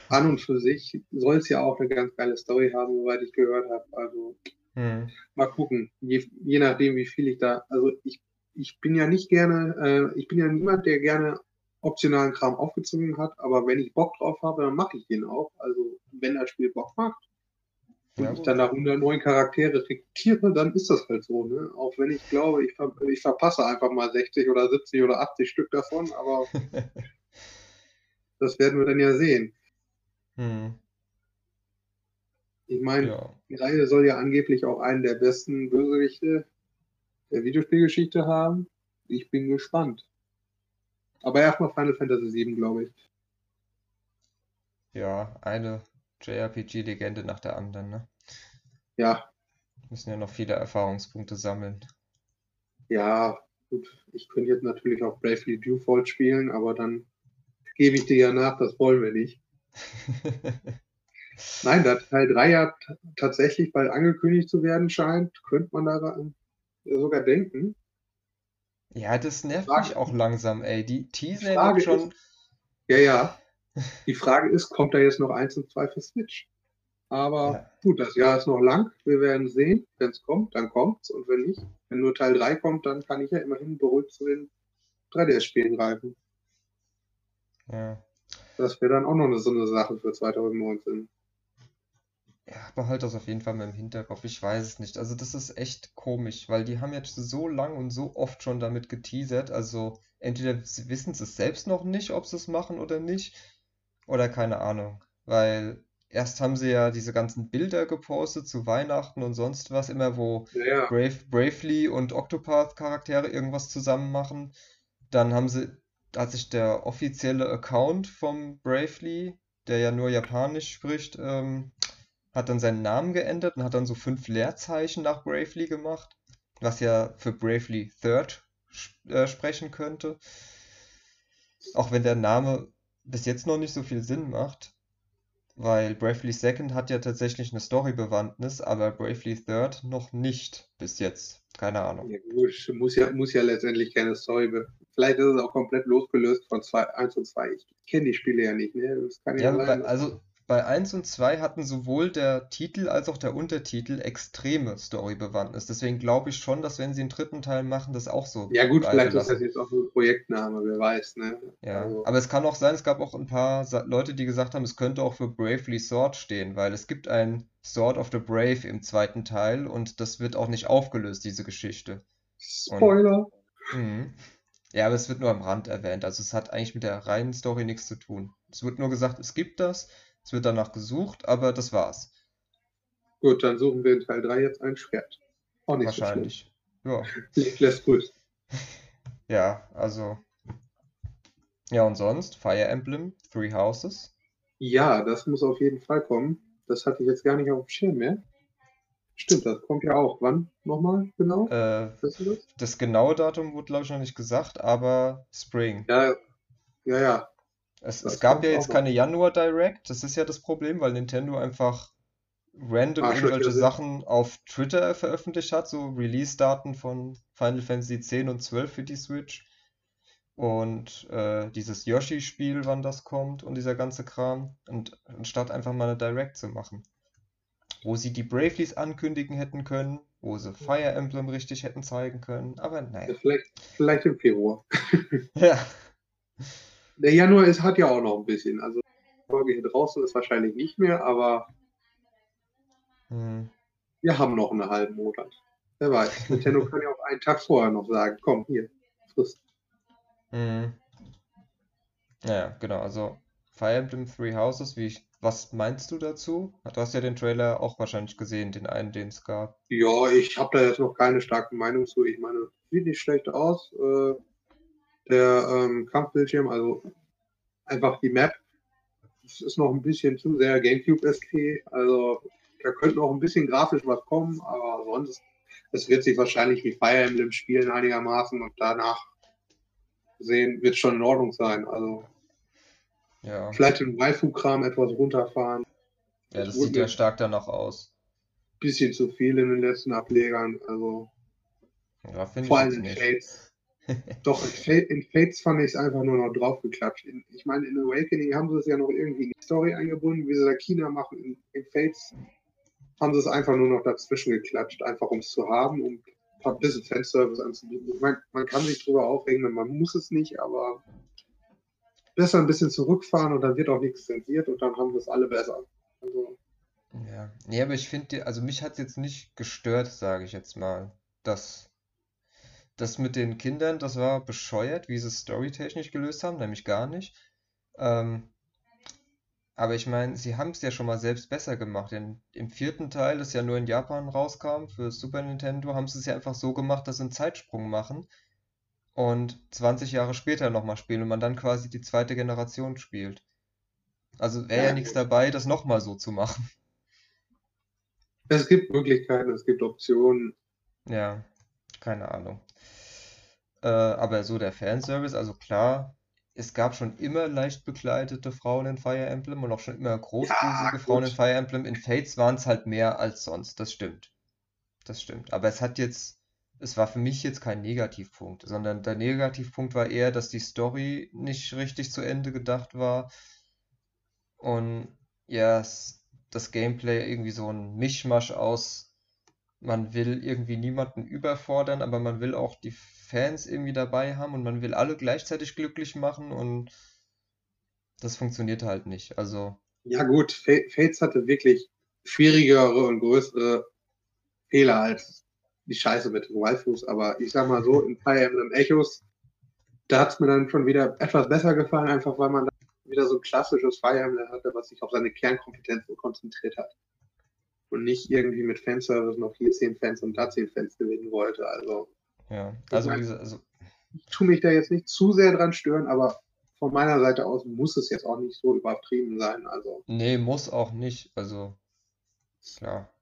[SPEAKER 2] an und für sich soll es ja auch eine ganz geile Story haben, soweit ich gehört habe. Also
[SPEAKER 1] Hm.
[SPEAKER 2] mal gucken, je, je nachdem, wie viel ich da. Also ich, ich bin ja nicht gerne, äh, ich bin ja niemand, der gerne optionalen Kram aufgezogen hat, aber wenn ich Bock drauf habe, dann mache ich den auch. Also wenn das Spiel Bock macht und
[SPEAKER 1] Ja,
[SPEAKER 2] ich dann da 109 Charaktere rekrutiere, dann ist das halt so. Ne? Auch wenn ich glaube, ich, ver ich verpasse einfach mal 60 oder 70 oder 80 Stück davon, aber das werden wir dann ja sehen.
[SPEAKER 1] Hm.
[SPEAKER 2] Ich meine,
[SPEAKER 1] Ja.
[SPEAKER 2] die Reihe soll ja angeblich auch einen der besten Bösewichte der Videospielgeschichte haben. Ich bin gespannt. Aber erstmal Final Fantasy VII, glaube ich.
[SPEAKER 1] Ja, eine JRPG-Legende nach der anderen, ne?
[SPEAKER 2] Ja,
[SPEAKER 1] Müssen ja noch viele Erfahrungspunkte sammeln.
[SPEAKER 2] ja, gut. Ich könnte jetzt natürlich auch Bravely Default spielen, aber dann gebe ich dir ja nach, das wollen wir nicht. Nein, da Teil 3 ja tatsächlich bald angekündigt zu werden scheint, könnte man daran sogar denken.
[SPEAKER 1] Ja, das nervt
[SPEAKER 2] Frage-
[SPEAKER 1] mich auch langsam, ey. Die teasen ja
[SPEAKER 2] Frage
[SPEAKER 1] schon.
[SPEAKER 2] Ja, ja. Die Frage ist, kommt da jetzt noch eins und zwei für Switch? Aber
[SPEAKER 1] Ja.
[SPEAKER 2] gut, das Jahr ist noch lang. Wir werden sehen. Wenn es kommt, dann kommt's. Und wenn nicht, wenn nur Teil 3 kommt, dann kann ich ja immerhin beruhigt zu den 3DS-Spielen greifen.
[SPEAKER 1] Ja.
[SPEAKER 2] Das wäre dann auch noch eine, so eine Sache für 2019.
[SPEAKER 1] Ja, behalt das auf jeden Fall mal im Hinterkopf. Ich weiß es nicht. Also, das ist echt komisch, weil die haben jetzt so lang und so oft schon damit geteasert. Also, entweder sie wissen es selbst noch nicht, ob sie es machen oder nicht, oder keine Ahnung. Weil erst haben sie ja diese ganzen Bilder gepostet zu Weihnachten und sonst was, immer wo
[SPEAKER 2] Ja.
[SPEAKER 1] Brave, Bravely und Octopath-Charaktere irgendwas zusammen machen. Dann haben sie, hat sich der offizielle Account vom Bravely, der ja nur Japanisch spricht, ähm, hat dann seinen Namen geändert und hat dann so fünf Leerzeichen nach Bravely gemacht, was ja für Bravely Third äh, sprechen könnte. Auch wenn der Name bis jetzt noch nicht so viel Sinn macht, weil Bravely Second hat ja tatsächlich eine Story-Bewandtnis, aber Bravely Third noch nicht bis jetzt. Keine Ahnung.
[SPEAKER 2] Ja, gut, muss ja, muss ja letztendlich keine Story. be- Vielleicht ist es auch komplett losgelöst von zwei, 1 und 2. Ich kenne die Spiele ja nicht, ne? Das kann ja,
[SPEAKER 1] Ja,
[SPEAKER 2] sein.
[SPEAKER 1] also bei 1 und 2 hatten sowohl der Titel als auch der Untertitel extreme Story-Bewandtnis. Deswegen glaube ich schon, dass wenn sie einen dritten Teil machen, das auch so
[SPEAKER 2] ja, gut, vielleicht ist
[SPEAKER 1] beibehalten.
[SPEAKER 2] das jetzt auch ein Projektname, wer weiß, ne?
[SPEAKER 1] Ja,
[SPEAKER 2] Also,
[SPEAKER 1] aber es kann auch sein, es gab auch ein paar Leute, die gesagt haben, es könnte auch für Bravely Sword stehen, weil es gibt ein Sword of the Brave im zweiten Teil und das wird auch nicht aufgelöst, diese Geschichte.
[SPEAKER 2] Spoiler.
[SPEAKER 1] Mhm. Ja, aber es wird nur am Rand erwähnt, also es hat eigentlich mit der reinen Story nichts zu tun. Es wird nur gesagt, es gibt das, es wird danach gesucht, aber das war's.
[SPEAKER 2] Gut, dann suchen wir in Teil 3 jetzt ein Schwert. Auch nicht
[SPEAKER 1] Wahrscheinlich. Ja,
[SPEAKER 2] so lässt grüßen.
[SPEAKER 1] ja, also. Ja, und sonst? Fire Emblem, Three Houses.
[SPEAKER 2] Ja, das muss auf jeden Fall kommen. Das hatte ich jetzt gar nicht auf dem Schirm mehr. Stimmt, das kommt ja auch. Wann nochmal genau?
[SPEAKER 1] Äh,
[SPEAKER 2] das?
[SPEAKER 1] das genaue Datum wurde, glaube ich, noch nicht gesagt, aber Spring.
[SPEAKER 2] Ja, ja, ja.
[SPEAKER 1] Es, es gab ja jetzt keine Januar Direct, das ist ja das Problem, weil Nintendo einfach random
[SPEAKER 2] Arschlöcher
[SPEAKER 1] irgendwelche. Sachen auf Twitter veröffentlicht hat, so Release-Daten von Final Fantasy 10 und 12 für die Switch und äh, dieses Yoshi-Spiel, wann das kommt und dieser ganze Kram, und anstatt einfach mal eine Direct zu machen, wo sie die Bravelies ankündigen hätten können, wo sie Fire Emblem richtig hätten zeigen können, aber naja.
[SPEAKER 2] vielleicht, vielleicht im Februar.
[SPEAKER 1] Ja.
[SPEAKER 2] Der Januar ist, hat ja auch noch ein bisschen. Also, die Folge hier draußen ist wahrscheinlich nicht mehr, aber
[SPEAKER 1] Hm.
[SPEAKER 2] wir haben noch einen halben Monat. Wer weiß. Nintendo kann ja auch einen Tag vorher noch sagen: Komm, hier, frisst.
[SPEAKER 1] Mhm. Naja, genau, also Fire Emblem Three Houses, wie ich, was meinst du dazu? Du hast ja den Trailer auch wahrscheinlich gesehen, den einen, den es gab.
[SPEAKER 2] Ja, ich habe da jetzt noch keine starke Meinung zu. Ich meine, sieht nicht schlecht aus. Äh, der ähm, Kampfbildschirm, also einfach die Map, das ist noch ein bisschen zu sehr GameCube-SK. Also da könnte noch ein bisschen grafisch was kommen, aber sonst, es wird sich wahrscheinlich wie Fire Emblem spielen einigermaßen und danach sehen, wird schon in Ordnung sein. Also
[SPEAKER 1] Ja,
[SPEAKER 2] vielleicht den Waifu-Kram etwas runterfahren.
[SPEAKER 1] ja, das
[SPEAKER 2] wurde
[SPEAKER 1] sieht ja stark danach aus.
[SPEAKER 2] Bisschen zu viel in den letzten Ablegern. Also
[SPEAKER 1] Ja,
[SPEAKER 2] vor allem in
[SPEAKER 1] nicht.
[SPEAKER 2] Doch, in, Fa- in Fates fand ich es einfach nur noch draufgeklatscht. In, ich meine, in Awakening haben sie es ja noch irgendwie in die Story eingebunden, wie sie da China machen. In, in Fates haben sie es einfach nur noch dazwischen geklatscht, einfach um es zu haben, um ein paar bisschen Fanservice anzubieten. Ich meine, man kann sich drüber aufregen, man muss es nicht, aber besser ein bisschen zurückfahren und dann wird auch nichts zensiert und dann haben wir es alle besser. Also,
[SPEAKER 1] Ja, nee, aber ich finde, also mich hat es jetzt nicht gestört, sage ich jetzt mal. Das, das mit den Kindern, das war bescheuert, wie sie es storytechnisch gelöst haben, nämlich gar nicht. Ähm, Aber ich meine, sie haben es ja schon mal selbst besser gemacht. Denn im vierten Teil, das ja nur in Japan rauskam, für Super Nintendo, haben sie es ja einfach so gemacht, dass sie einen Zeitsprung machen und 20 Jahre später nochmal spielen und man dann quasi die zweite Generation spielt. Also wäre ja,
[SPEAKER 2] Ja,
[SPEAKER 1] nichts dabei, das nochmal so zu machen.
[SPEAKER 2] es gibt Möglichkeiten, es gibt Optionen.
[SPEAKER 1] Ja, keine Ahnung. Äh, aber so der Fanservice, also klar, es gab schon immer leicht bekleidete Frauen in Fire Emblem und auch schon immer
[SPEAKER 2] Ja,
[SPEAKER 1] großbusige Frauen in. Fire Emblem. In Fates waren es halt mehr als sonst, das stimmt. Das stimmt. Aber es hat jetzt, es war für mich jetzt kein Negativpunkt, sondern der Negativpunkt war eher, dass die Story nicht richtig zu Ende gedacht war und ja, das Gameplay irgendwie so ein Mischmasch aus, man will irgendwie niemanden überfordern, aber man will auch die Fans irgendwie dabei haben und man will alle gleichzeitig glücklich machen und das funktioniert halt nicht. Also,
[SPEAKER 2] Ja, gut, Fa- Fates hatte wirklich schwierigere und größere Fehler als die Scheiße mit den Waifus, aber ich sag mal so, in Fire Emblem Echos, da hat es mir dann schon wieder etwas besser gefallen, einfach weil man da wieder so ein klassisches Fire Emblem hatte, was sich auf seine Kernkompetenzen konzentriert hat. Und nicht irgendwie mit Fanservice noch hier 10 Fans und da 10 Fans gewinnen wollte. Also,
[SPEAKER 1] ja,
[SPEAKER 2] ich
[SPEAKER 1] also wie
[SPEAKER 2] meine,
[SPEAKER 1] gesagt, also
[SPEAKER 2] ich tue mich da jetzt nicht zu sehr dran stören, aber von meiner Seite aus muss es jetzt auch nicht so übertrieben sein. Also,
[SPEAKER 1] nee, muss auch nicht. Also, klar.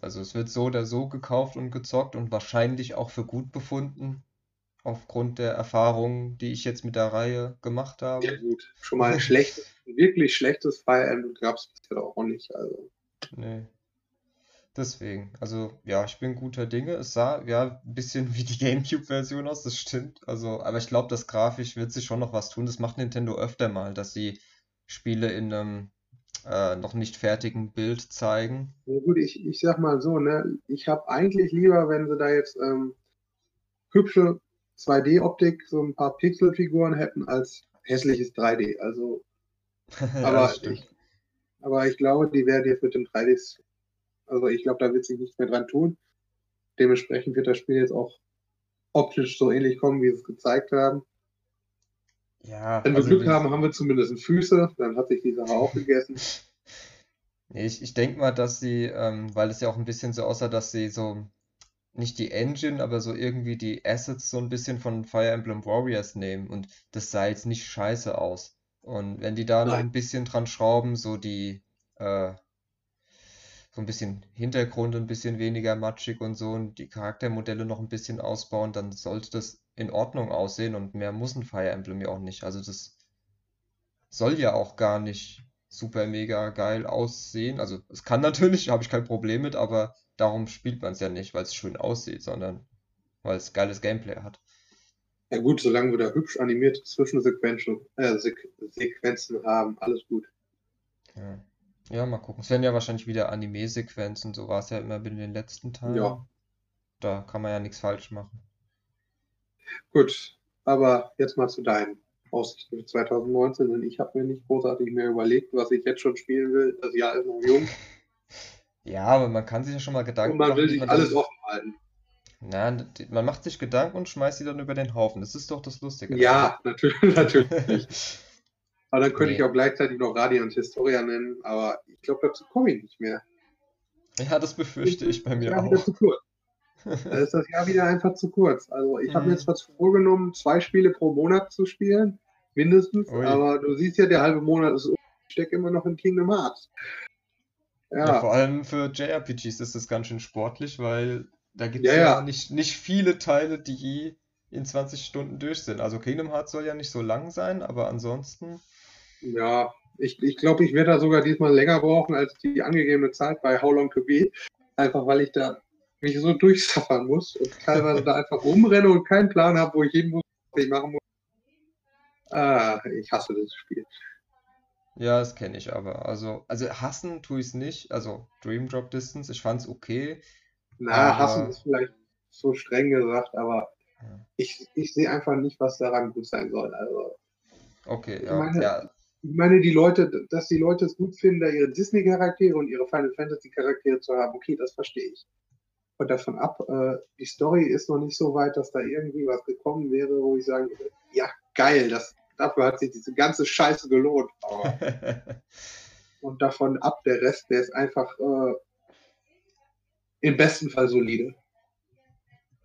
[SPEAKER 1] Also es wird so oder so gekauft und gezockt und wahrscheinlich auch für gut befunden, aufgrund der Erfahrungen, die ich jetzt mit der Reihe gemacht
[SPEAKER 2] ja
[SPEAKER 1] habe.
[SPEAKER 2] gut, schon mal ein schlechtes, wirklich schlechtes Fire Emblem gab es bisher auch nicht. Also,
[SPEAKER 1] Nee. Deswegen, also ja, ich bin guter Dinge. Es sah ja ein bisschen wie die GameCube-Version aus, das stimmt. Also, aber ich glaube, das grafisch wird sich schon noch was tun. Das macht Nintendo öfter mal, dass sie Spiele in einem äh, noch nicht fertigen Bild zeigen.
[SPEAKER 2] ja gut, ich, ich sag mal so, ne, ich habe eigentlich lieber, wenn sie da jetzt ähm, hübsche 2D-Optik, so ein paar Pixelfiguren hätten, als hässliches 3D. Also,
[SPEAKER 1] Ja,
[SPEAKER 2] aber
[SPEAKER 1] stimmt.
[SPEAKER 2] ich, aber ich glaube, die werden jetzt mit dem 3D, also ich glaube, da wird sich nichts mehr dran tun. Dementsprechend wird das Spiel jetzt auch optisch so ähnlich kommen, wie sie es gezeigt haben.
[SPEAKER 1] Ja,
[SPEAKER 2] Wenn wir
[SPEAKER 1] also
[SPEAKER 2] Glück haben, haben wir zumindest Füße, dann hat sich die Sache auch gegessen.
[SPEAKER 1] ich, ich denke mal, dass sie, ähm, weil es ja auch ein bisschen so aussah, dass sie so nicht die Engine, aber so irgendwie die Assets so ein bisschen von Fire Emblem Warriors nehmen und das sah jetzt nicht scheiße aus. Und wenn die da noch
[SPEAKER 2] Nein.
[SPEAKER 1] ein bisschen dran schrauben, so die, äh, so ein bisschen Hintergrund ein bisschen weniger matschig und so und die Charaktermodelle noch ein bisschen ausbauen, dann sollte das in Ordnung aussehen und mehr muss ein Fire Emblem ja auch nicht. Also das soll ja auch gar nicht super mega geil aussehen. Also es kann natürlich, habe ich kein Problem mit, aber darum spielt man es ja nicht, weil es schön aussieht, sondern weil es geiles Gameplay hat.
[SPEAKER 2] Ja gut, solange wir da hübsch animierte Zwischensequenzen äh, Sequ Sequenzen haben, alles gut.
[SPEAKER 1] Ja. Ja, mal gucken. Es werden ja wahrscheinlich wieder Anime-Sequenzen, so war es ja immer bei den letzten Teilen.
[SPEAKER 2] Ja,
[SPEAKER 1] Da kann man ja nichts falsch machen.
[SPEAKER 2] gut. Aber jetzt mal zu deinen Aussichten für 2019, denn ich habe mir nicht großartig mehr überlegt, was ich jetzt schon spielen will. Das Jahr ist noch jung
[SPEAKER 1] Ja, aber man kann sich ja schon mal
[SPEAKER 2] und
[SPEAKER 1] Gedanken
[SPEAKER 2] man will
[SPEAKER 1] machen, wie
[SPEAKER 2] sich
[SPEAKER 1] man
[SPEAKER 2] alles offen halten.
[SPEAKER 1] Na, man macht sich Gedanken und schmeißt sie dann über den Haufen. Das ist doch das Lustige.
[SPEAKER 2] Ja, natürlich, natürlich. Aber dann könnte ich
[SPEAKER 1] Nee.
[SPEAKER 2] auch gleichzeitig noch Radiant Historia nennen, aber ich glaube, dazu komme ich nicht mehr.
[SPEAKER 1] Ja, das befürchte ich bei
[SPEAKER 2] Das
[SPEAKER 1] mir auch.
[SPEAKER 2] zu kurz. Da ist das Jahr wieder einfach zu kurz. Also ich habe mir
[SPEAKER 1] Mhm.
[SPEAKER 2] jetzt was vorgenommen, zwei Spiele pro Monat zu spielen, mindestens.
[SPEAKER 1] Ui.
[SPEAKER 2] Aber du siehst ja, der halbe Monat ist. Ich stecke immer noch in Kingdom Hearts.
[SPEAKER 1] Ja,
[SPEAKER 2] Ja,
[SPEAKER 1] vor allem für JRPGs ist das ganz schön sportlich, weil da gibt es
[SPEAKER 2] ja,
[SPEAKER 1] ja
[SPEAKER 2] ja.
[SPEAKER 1] nicht, nicht viele Teile, die in 20 Stunden durch sind. Also Kingdom Hearts soll ja nicht so lang sein, aber ansonsten,
[SPEAKER 2] Ja, ich, ich glaube, ich werde da sogar diesmal länger brauchen als die angegebene Zeit bei How Long to Beat. Einfach weil ich da mich so durchsaffern muss und teilweise da einfach rumrenne und keinen Plan habe, wo ich hin muss, was ich machen muss. Ah, ich hasse das Spiel.
[SPEAKER 1] ja, das kenne ich aber. Also, also hassen tue ich es nicht. Also Dream Drop Distance, ich fand es okay,
[SPEAKER 2] Na, hassen
[SPEAKER 1] aber
[SPEAKER 2] ist vielleicht so streng gesagt, aber
[SPEAKER 1] ja.
[SPEAKER 2] ich, ich sehe einfach nicht, was daran gut sein soll. Also,
[SPEAKER 1] okay, ja,
[SPEAKER 2] meine,
[SPEAKER 1] ja,
[SPEAKER 2] ich meine, die Leute, dass die Leute es gut finden, da ihre Disney-Charaktere und ihre Final Fantasy-Charaktere zu haben, okay, das verstehe ich. Und davon ab, äh, die Story ist noch nicht so weit, dass da irgendwie was gekommen wäre, wo ich sagen würde, ja, geil, das, dafür hat sich diese ganze Scheiße gelohnt. Aber und davon ab der Rest, der ist einfach äh, im besten Fall solide.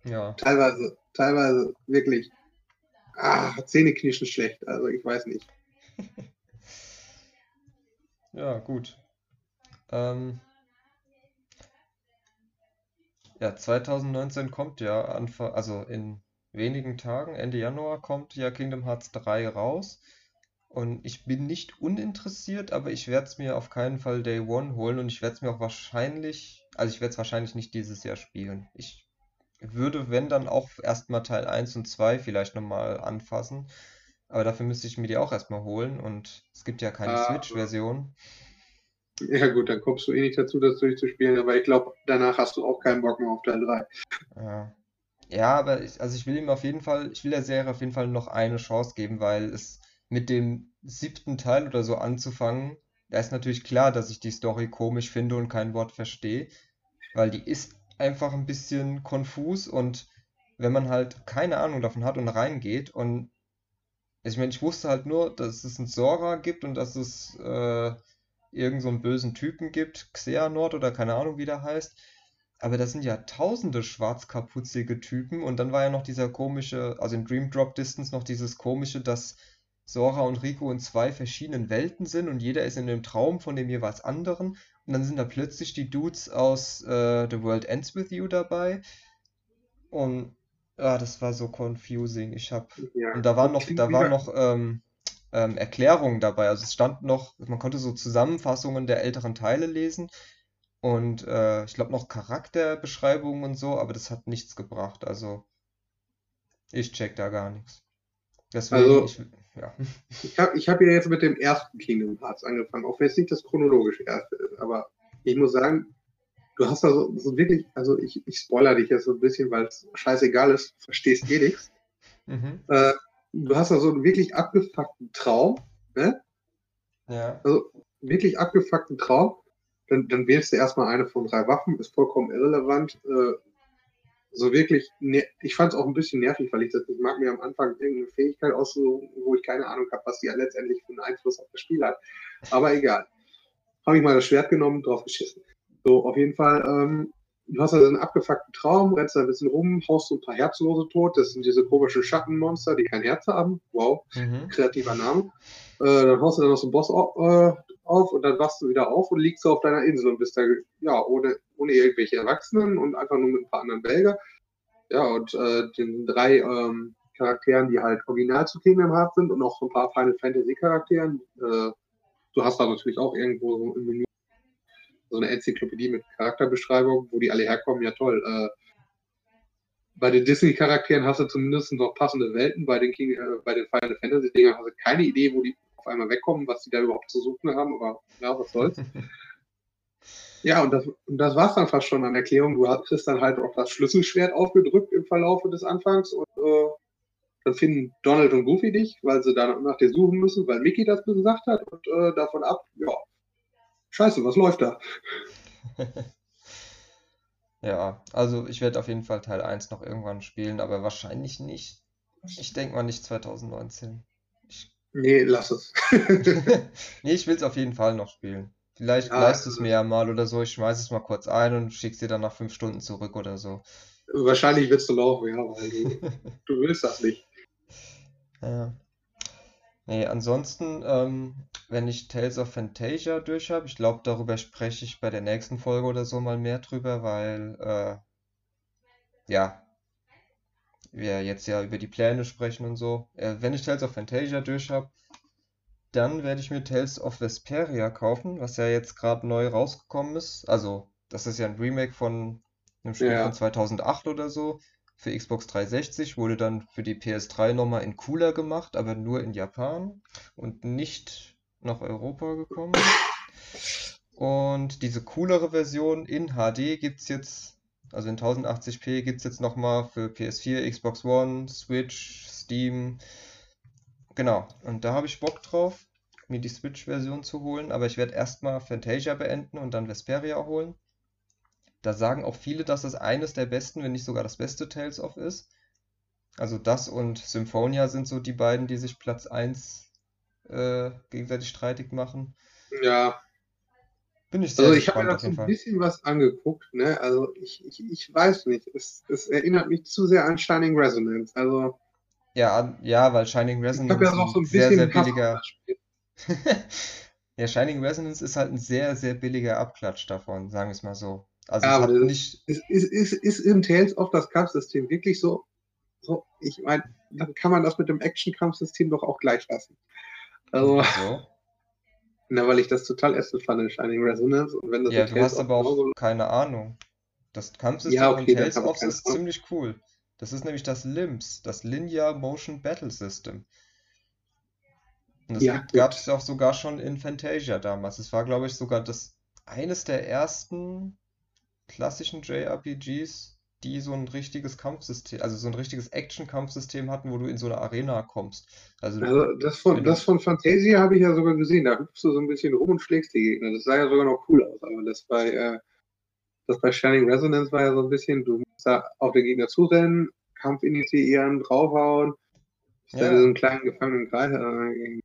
[SPEAKER 1] Ja.
[SPEAKER 2] Teilweise, teilweise wirklich ah, Zähneknirschen schlecht. Also ich weiß nicht.
[SPEAKER 1] Ja, gut. Ähm, ja, 2019 kommt ja Anfang, also in wenigen Tagen, Ende Januar, kommt ja Kingdom Hearts 3 raus. Und ich bin nicht uninteressiert, aber ich werde es mir auf keinen Fall Day One holen und ich werde es mir auch wahrscheinlich, also ich werde es wahrscheinlich nicht dieses Jahr spielen. Ich würde, wenn dann auch erstmal Teil 1 und 2 vielleicht nochmal anfassen. Aber dafür müsste ich mir die auch erstmal holen und es gibt ja keine
[SPEAKER 2] Ah,
[SPEAKER 1] Switch-Version.
[SPEAKER 2] Ja gut, dann kommst du eh nicht dazu, das durchzuspielen, aber ich glaube, danach hast du auch keinen Bock mehr auf Teil 3.
[SPEAKER 1] Ja. Ja, aber ich, also ich will ihm auf jeden Fall, ich will der Serie auf jeden Fall noch eine Chance geben, weil es mit dem siebten Teil oder so anzufangen, da ist natürlich klar, dass ich die Story komisch finde und kein Wort verstehe, weil die ist einfach ein bisschen konfus und wenn man halt keine Ahnung davon hat und reingeht und ich meine, ich wusste halt nur, dass es einen Sora gibt und dass es äh, irgend so einen bösen Typen gibt, Xehanort oder keine Ahnung, wie der heißt. Aber das sind ja tausende schwarzkaputzige Typen und dann war ja noch dieser komische, also in Dream Drop Distance noch dieses komische, dass Sora und Rico in zwei verschiedenen Welten sind und jeder ist in dem Traum von dem jeweils anderen und dann sind da plötzlich die Dudes aus äh, The World Ends With You dabei und ja, das war so confusing. Ich hab
[SPEAKER 2] Ja,
[SPEAKER 1] und da waren noch, da waren noch ähm, ähm, Erklärungen dabei. Also es stand noch, man konnte so Zusammenfassungen der älteren Teile lesen und äh, ich glaube noch Charakterbeschreibungen und so, aber das hat nichts gebracht. Also ich check da gar nichts. Deswegen,
[SPEAKER 2] Also,
[SPEAKER 1] ich, ja.
[SPEAKER 2] ich habe ich hab ja jetzt mit dem ersten Kingdom Hearts angefangen, auch wenn es nicht das chronologisch erste ist, aber ich muss sagen, du hast da so, so wirklich, also ich, ich spoiler dich jetzt so ein bisschen, weil es scheißegal ist, verstehst eh nichts.
[SPEAKER 1] Mhm.
[SPEAKER 2] Äh, du hast da so einen wirklich abgefuckten Traum, ne?
[SPEAKER 1] Ja.
[SPEAKER 2] Also wirklich abgefuckten Traum. Dann, dann wählst du erstmal eine von drei Waffen, ist vollkommen irrelevant. Äh, so wirklich, ne ich fand es auch ein bisschen nervig, weil ich das nicht mag, mir am Anfang irgendeine Fähigkeit auszusuchen, wo ich keine Ahnung habe, was die ja letztendlich für einen Einfluss auf das Spiel hat. Aber egal. Habe ich mal das Schwert genommen, drauf geschissen. So, auf jeden Fall, ähm, du hast also einen abgefuckten Traum, rennst da ein bisschen rum, haust so ein paar Herzlose tot. Das sind diese komischen Schattenmonster, die kein Herz haben. Wow,
[SPEAKER 1] Mhm.
[SPEAKER 2] kreativer Name. Äh, dann haust du dann noch so einen Boss auf, äh, auf und dann wachst du wieder auf und liegst auf deiner Insel und bist da, ja, ohne, ohne irgendwelche Erwachsenen und einfach nur mit ein paar anderen Belger. Ja, und äh, den drei ähm, Charakteren, die halt original zu Kingdom Hearts sind und auch so ein paar Final Fantasy Charakteren. Äh, du hast da natürlich auch irgendwo so im Menü so eine Enzyklopädie mit Charakterbeschreibung, wo die alle herkommen. Ja, toll. Äh, bei den Disney-Charakteren hast du zumindest noch passende Welten. Bei den, King, äh, bei den Final Fantasy-Dingern hast du keine Idee, wo die auf einmal wegkommen, was die da überhaupt zu suchen haben. Aber ja, was soll's. Ja, und das, und das war es dann fast schon an Erklärung. Du kriegst dann halt auch das Schlüsselschwert aufgedrückt im Verlauf des Anfangs und äh, dann finden Donald und Goofy dich, weil sie dann nach dir suchen müssen, weil Mickey das gesagt hat und äh, davon ab, ja, scheiße, was läuft da?
[SPEAKER 1] Ja, also ich werde auf jeden Fall Teil 1 noch irgendwann spielen, aber wahrscheinlich nicht. Ich denke mal nicht 2019. Ich
[SPEAKER 2] Nee, lass es.
[SPEAKER 1] Nee, ich will es auf jeden Fall noch spielen. Vielleicht
[SPEAKER 2] Ja,
[SPEAKER 1] du es mir ja mal oder so. Ich schmeiß es mal kurz ein und schick's dir dann nach fünf Stunden zurück oder so.
[SPEAKER 2] Wahrscheinlich willst du laufen, ja, weil du, du willst das nicht.
[SPEAKER 1] Ja. Nee, ansonsten, ähm, wenn ich Tales of Fantasia durch habe, ich glaube, darüber spreche ich bei der nächsten Folge oder so mal mehr drüber, weil, äh, ja, wir jetzt ja über die Pläne sprechen und so. Äh, wenn ich Tales of Fantasia durch habe, dann werde ich mir Tales of Vesperia kaufen, was ja jetzt gerade neu rausgekommen ist. Also, das ist ja ein Remake von einem Spiel
[SPEAKER 2] Ja.
[SPEAKER 1] von 2008 oder so. Für Xbox 360 wurde dann für die PS3 nochmal in cooler gemacht, aber nur in Japan und nicht nach Europa gekommen. Und diese coolere Version in HD gibt es jetzt, also in 1080p gibt es jetzt nochmal für PS4, Xbox One, Switch, Steam. Genau, und da habe ich Bock drauf, mir die Switch-Version zu holen, aber ich werde erstmal Fantasia beenden und dann Vesperia holen. Da sagen auch viele, dass es eines der besten, wenn nicht sogar das beste Tales of ist. Also das und Symphonia sind so die beiden, die sich Platz 1 äh, gegenseitig streitig machen.
[SPEAKER 2] Ja,
[SPEAKER 1] Bin ich sehr
[SPEAKER 2] Also ich habe mir dazu
[SPEAKER 1] jeden
[SPEAKER 2] ein
[SPEAKER 1] Fall.
[SPEAKER 2] bisschen was angeguckt, ne? Also ich, ich, ich weiß nicht. Es, es erinnert mich zu sehr an Shining Resonance. Also
[SPEAKER 1] Ja, ja, weil Shining Resonance
[SPEAKER 2] ja auch so
[SPEAKER 1] ein sehr, sehr billiger.
[SPEAKER 2] das.
[SPEAKER 1] Ja, Shining Resonance ist halt ein sehr, sehr billiger Abklatsch davon, sagen wir es mal so. Also
[SPEAKER 2] Ja, aber
[SPEAKER 1] nicht.
[SPEAKER 2] ist, ist, ist, ist im Tales of das Kampfsystem wirklich so, so ich meine, dann kann man das mit dem Action-Kampfsystem doch auch gleich lassen. Also,
[SPEAKER 1] Wieso?
[SPEAKER 2] na, weil ich das total ätzend fand in Shining Resonance und wenn das
[SPEAKER 1] Ja, du
[SPEAKER 2] Tales
[SPEAKER 1] hast aber auch
[SPEAKER 2] genauso
[SPEAKER 1] keine Ahnung. Das Kampfsystem
[SPEAKER 2] Ja,
[SPEAKER 1] von
[SPEAKER 2] okay, dann
[SPEAKER 1] Tales of ist ziemlich cool. Das ist nämlich das LIMS, das Linear Motion Battle System. Und das
[SPEAKER 2] Ja,
[SPEAKER 1] gab es auch sogar schon in Fantasia damals. Es war, glaube ich, sogar das eines der ersten klassischen JRPGs, die so ein richtiges Kampfsystem, also so ein richtiges Action-Kampfsystem hatten, wo du in so eine Arena kommst. Also
[SPEAKER 2] Also das von, das von Fantasia habe ich ja sogar gesehen. Da hüpfst du so ein bisschen rum und schlägst die Gegner. Das sah ja sogar noch cool aus. Aber das bei, äh, das bei Shining Resonance war ja so ein bisschen, du musst da auf den Gegner zurennen, Kampf initiieren, draufhauen, bist dann in so
[SPEAKER 1] ja,
[SPEAKER 2] einem kleinen gefangenen Kreis. Äh,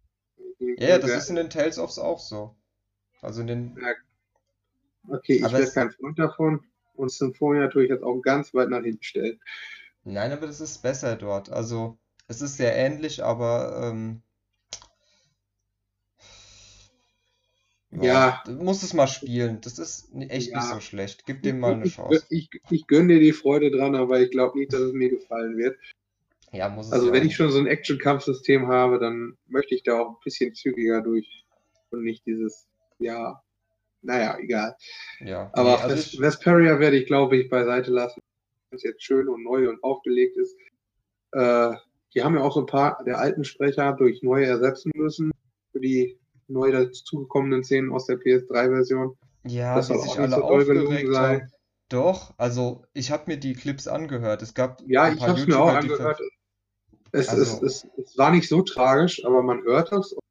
[SPEAKER 1] ja, ja, das
[SPEAKER 2] ja,
[SPEAKER 1] ist in den Tales ofs auch so. Also in den,
[SPEAKER 2] ja, okay, ich werde kein Freund davon. Und Symphonia tue ich jetzt auch ganz weit nach hinten stellen.
[SPEAKER 1] nein, aber das ist besser dort. Also es ist sehr ähnlich, aber ähm, ja,
[SPEAKER 2] Ja,
[SPEAKER 1] du musst es mal spielen. Das ist echt nicht so
[SPEAKER 2] ja.
[SPEAKER 1] schlecht. Gib dem mal eine
[SPEAKER 2] ich,
[SPEAKER 1] Chance.
[SPEAKER 2] ich, ich gönne dir die Freude dran, aber ich glaube nicht, dass es mir gefallen wird.
[SPEAKER 1] Ja, muss es
[SPEAKER 2] Also
[SPEAKER 1] ja
[SPEAKER 2] wenn ich schon so ein Action-Kampfsystem habe, dann möchte ich da auch ein bisschen zügiger durch und nicht dieses, ja, naja, egal.
[SPEAKER 1] Ja, nee,
[SPEAKER 2] Aber
[SPEAKER 1] also
[SPEAKER 2] Ves Vesperia werde ich, glaube ich, beiseite lassen, wenn es jetzt schön und neu und aufgelegt ist. Äh, die haben ja auch so ein paar der alten Sprecher durch neue ersetzen müssen für die neu dazugekommenen Szenen aus der PS3-Version.
[SPEAKER 1] ja,
[SPEAKER 2] Das auch
[SPEAKER 1] sich
[SPEAKER 2] nicht
[SPEAKER 1] alle
[SPEAKER 2] so
[SPEAKER 1] aufgeregt
[SPEAKER 2] sein.
[SPEAKER 1] haben. Doch, also ich habe mir die Clips angehört. Es gab
[SPEAKER 2] Ja,
[SPEAKER 1] ein
[SPEAKER 2] ich habe es mir auch
[SPEAKER 1] die
[SPEAKER 2] angehört. Es, es,
[SPEAKER 1] also
[SPEAKER 2] es, es war nicht so tragisch, aber man hört das. Und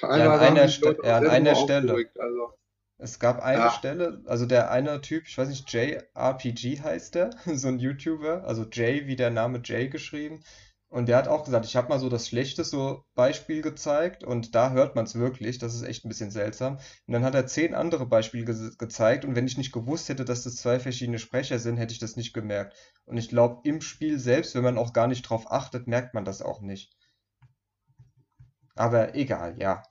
[SPEAKER 1] ja, an
[SPEAKER 2] teilweise
[SPEAKER 1] einer
[SPEAKER 2] die
[SPEAKER 1] Ste ja, an einer Stelle.
[SPEAKER 2] Also,
[SPEAKER 1] Es gab eine
[SPEAKER 2] ja,
[SPEAKER 1] Stelle, also der eine Typ, ich weiß nicht, JRPG heißt der, so ein YouTuber, also Jay wie der Name Jay geschrieben. Und der hat auch gesagt, ich habe mal so das schlechteste Beispiel gezeigt und da hört man es wirklich, das ist echt ein bisschen seltsam. Und dann hat er zehn andere Beispiele ge gezeigt und wenn ich nicht gewusst hätte, dass das zwei verschiedene Sprecher sind, hätte ich das nicht gemerkt. Und ich glaube, im Spiel selbst, wenn man auch gar nicht drauf achtet, merkt man das auch nicht. Aber egal, ja.